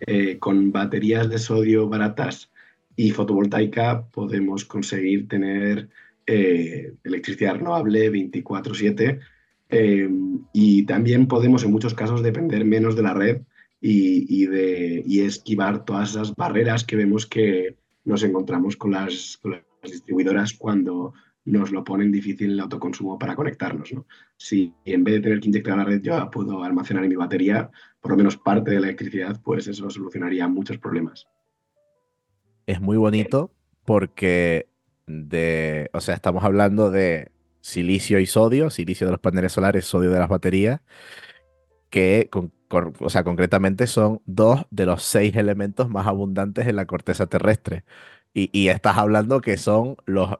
eh, con baterías de sodio baratas y fotovoltaica podemos conseguir tener eh, electricidad renovable 24/7 eh, y también podemos en muchos casos depender menos de la red y, de, esquivar todas esas barreras que vemos que nos encontramos con las distribuidoras cuando nos lo ponen difícil el autoconsumo para conectarnos. ¿no? Si en vez de tener que inyectar la red yo puedo almacenar en mi batería por lo menos parte de la electricidad, pues eso solucionaría muchos problemas. Es muy bonito porque de, o sea, estamos hablando de silicio y sodio, silicio de los paneles solares, sodio de las baterías, que, o sea, concretamente son dos de los seis elementos más abundantes en la corteza terrestre. Y, estás hablando que son los,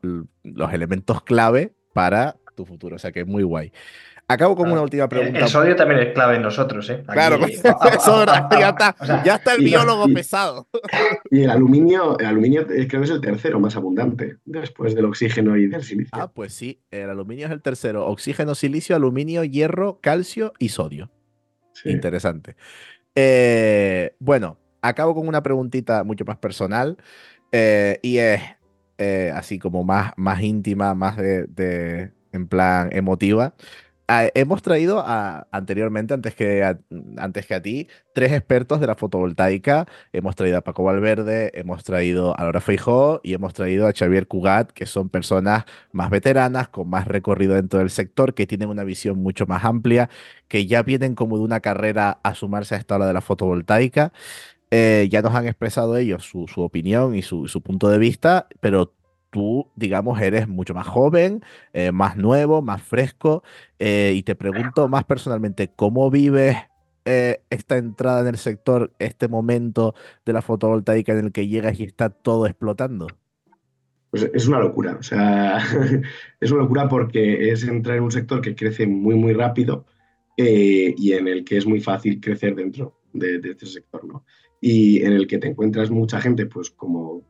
los elementos clave para tu futuro, o sea que es muy guay. Acabo con una última pregunta. El, sodio también es clave en nosotros, ¿eh? claro, ya está, ya está el biólogo pesado. Y el aluminio, el aluminio creo que es el tercero más abundante, después del oxígeno y del silicio. Ah, pues sí, el aluminio es el tercero. Oxígeno, silicio, aluminio, hierro, calcio y sodio. Interesante. Eh, bueno, acabo con una preguntita mucho más personal eh, y es eh, así como más, más íntima, más de, en plan emotiva. Ah, hemos traído anteriormente, antes que, a, antes que a ti, tres expertos de la fotovoltaica. Hemos traído a Paco Valverde, hemos traído a Laura Feijó y hemos traído a Xavier Cugat, que son personas más veteranas, con más recorrido dentro del sector, que tienen una visión mucho más amplia, que ya vienen como de una carrera a sumarse a esta hora de la fotovoltaica. Eh, ya nos han expresado ellos su, opinión y su, punto de vista, pero tú, digamos, eres mucho más joven, eh, más nuevo, más fresco, eh, y te pregunto más personalmente, ¿cómo vives esta entrada en el sector, este momento de la fotovoltaica en el que llegas y está todo explotando? Pues es una locura, o sea, es una locura porque es entrar en un sector que crece muy, muy rápido y en el que es muy fácil crecer dentro de, de este sector, ¿no? Y en el que te encuentras mucha gente, pues como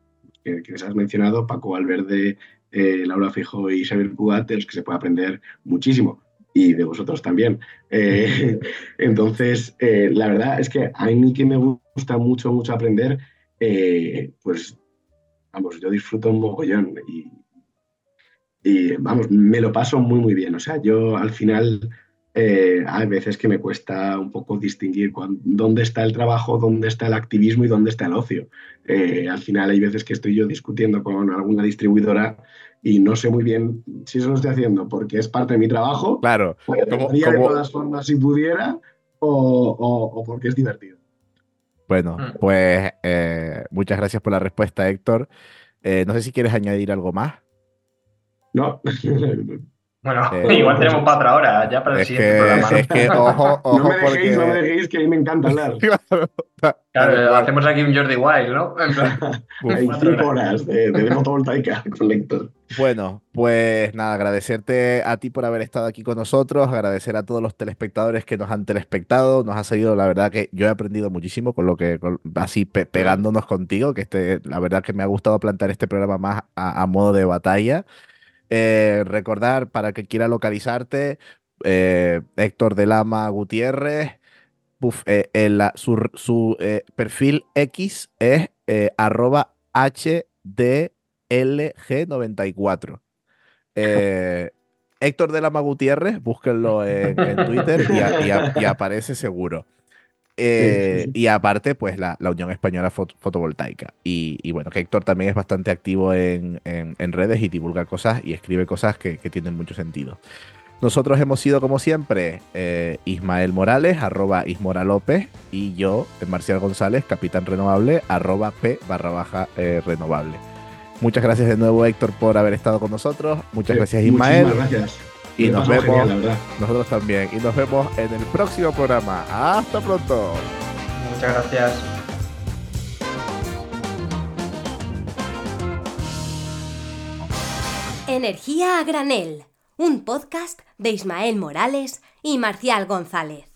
que, les has mencionado, Paco Valverde, eh, Laura Fijo y Xavier Cugat, de los que se puede aprender muchísimo y de vosotros también. Eh, entonces, eh, la verdad es que a mí que me gusta mucho, mucho aprender, pues, vamos, yo disfruto un mogollón y, y, vamos, me lo paso muy, muy bien. O sea, yo al final eh, hay veces que me cuesta un poco distinguir dónde está el trabajo, dónde está el activismo y dónde está el ocio. Eh, al final hay veces que estoy yo discutiendo con alguna distribuidora y no sé muy bien si eso lo estoy haciendo porque es parte de mi trabajo, claro, como, de todas formas si pudiera, o, porque es divertido. Bueno, mm. pues eh, muchas gracias por la respuesta, Héctor. no sé si quieres añadir algo más. No, Bueno, eh, igual tenemos para otra hora, ya para el siguiente programa. Es que, ojo, ojo, no me dejéis, porque... no me dejéis, que a mí me encanta hablar. claro, hacemos aquí un Jordi Wild, ¿no? Hay cinco horas de, de fotovoltaica con Héctor. Bueno, pues nada, agradecerte a ti por haber estado aquí con nosotros, agradecer a todos los telespectadores que nos han telespectado, nos ha salido, la verdad que yo he aprendido muchísimo con lo que, así pegándonos contigo, que este, la verdad que me ha gustado plantear este programa más a modo de batalla. Eh, recordar para que quiera localizarte, eh, Héctor de Lama Gutiérrez. Eh, su, perfil X es arroba HDLG94. Héctor de Lama Gutiérrez, búsquenlo en, Twitter y, aparece seguro. Y aparte, pues la, Unión Española Fotovoltaica. Y, bueno, que Héctor también es bastante activo en, redes y divulga cosas y escribe cosas que, tienen mucho sentido. Nosotros hemos sido, como siempre, eh, Ismael Morales, arroba Ismoralópez, y yo, Marcial González, capitán renovable, arroba P barra baja eh, renovable. Muchas gracias de nuevo, Héctor, por haber estado con nosotros. Muchas gracias, Ismael. gracias. Y nos vemos, nosotros también, y nos vemos en el próximo programa. Hasta pronto. Muchas gracias. Energía a granel, un podcast de Ismael Morales y Marcial González.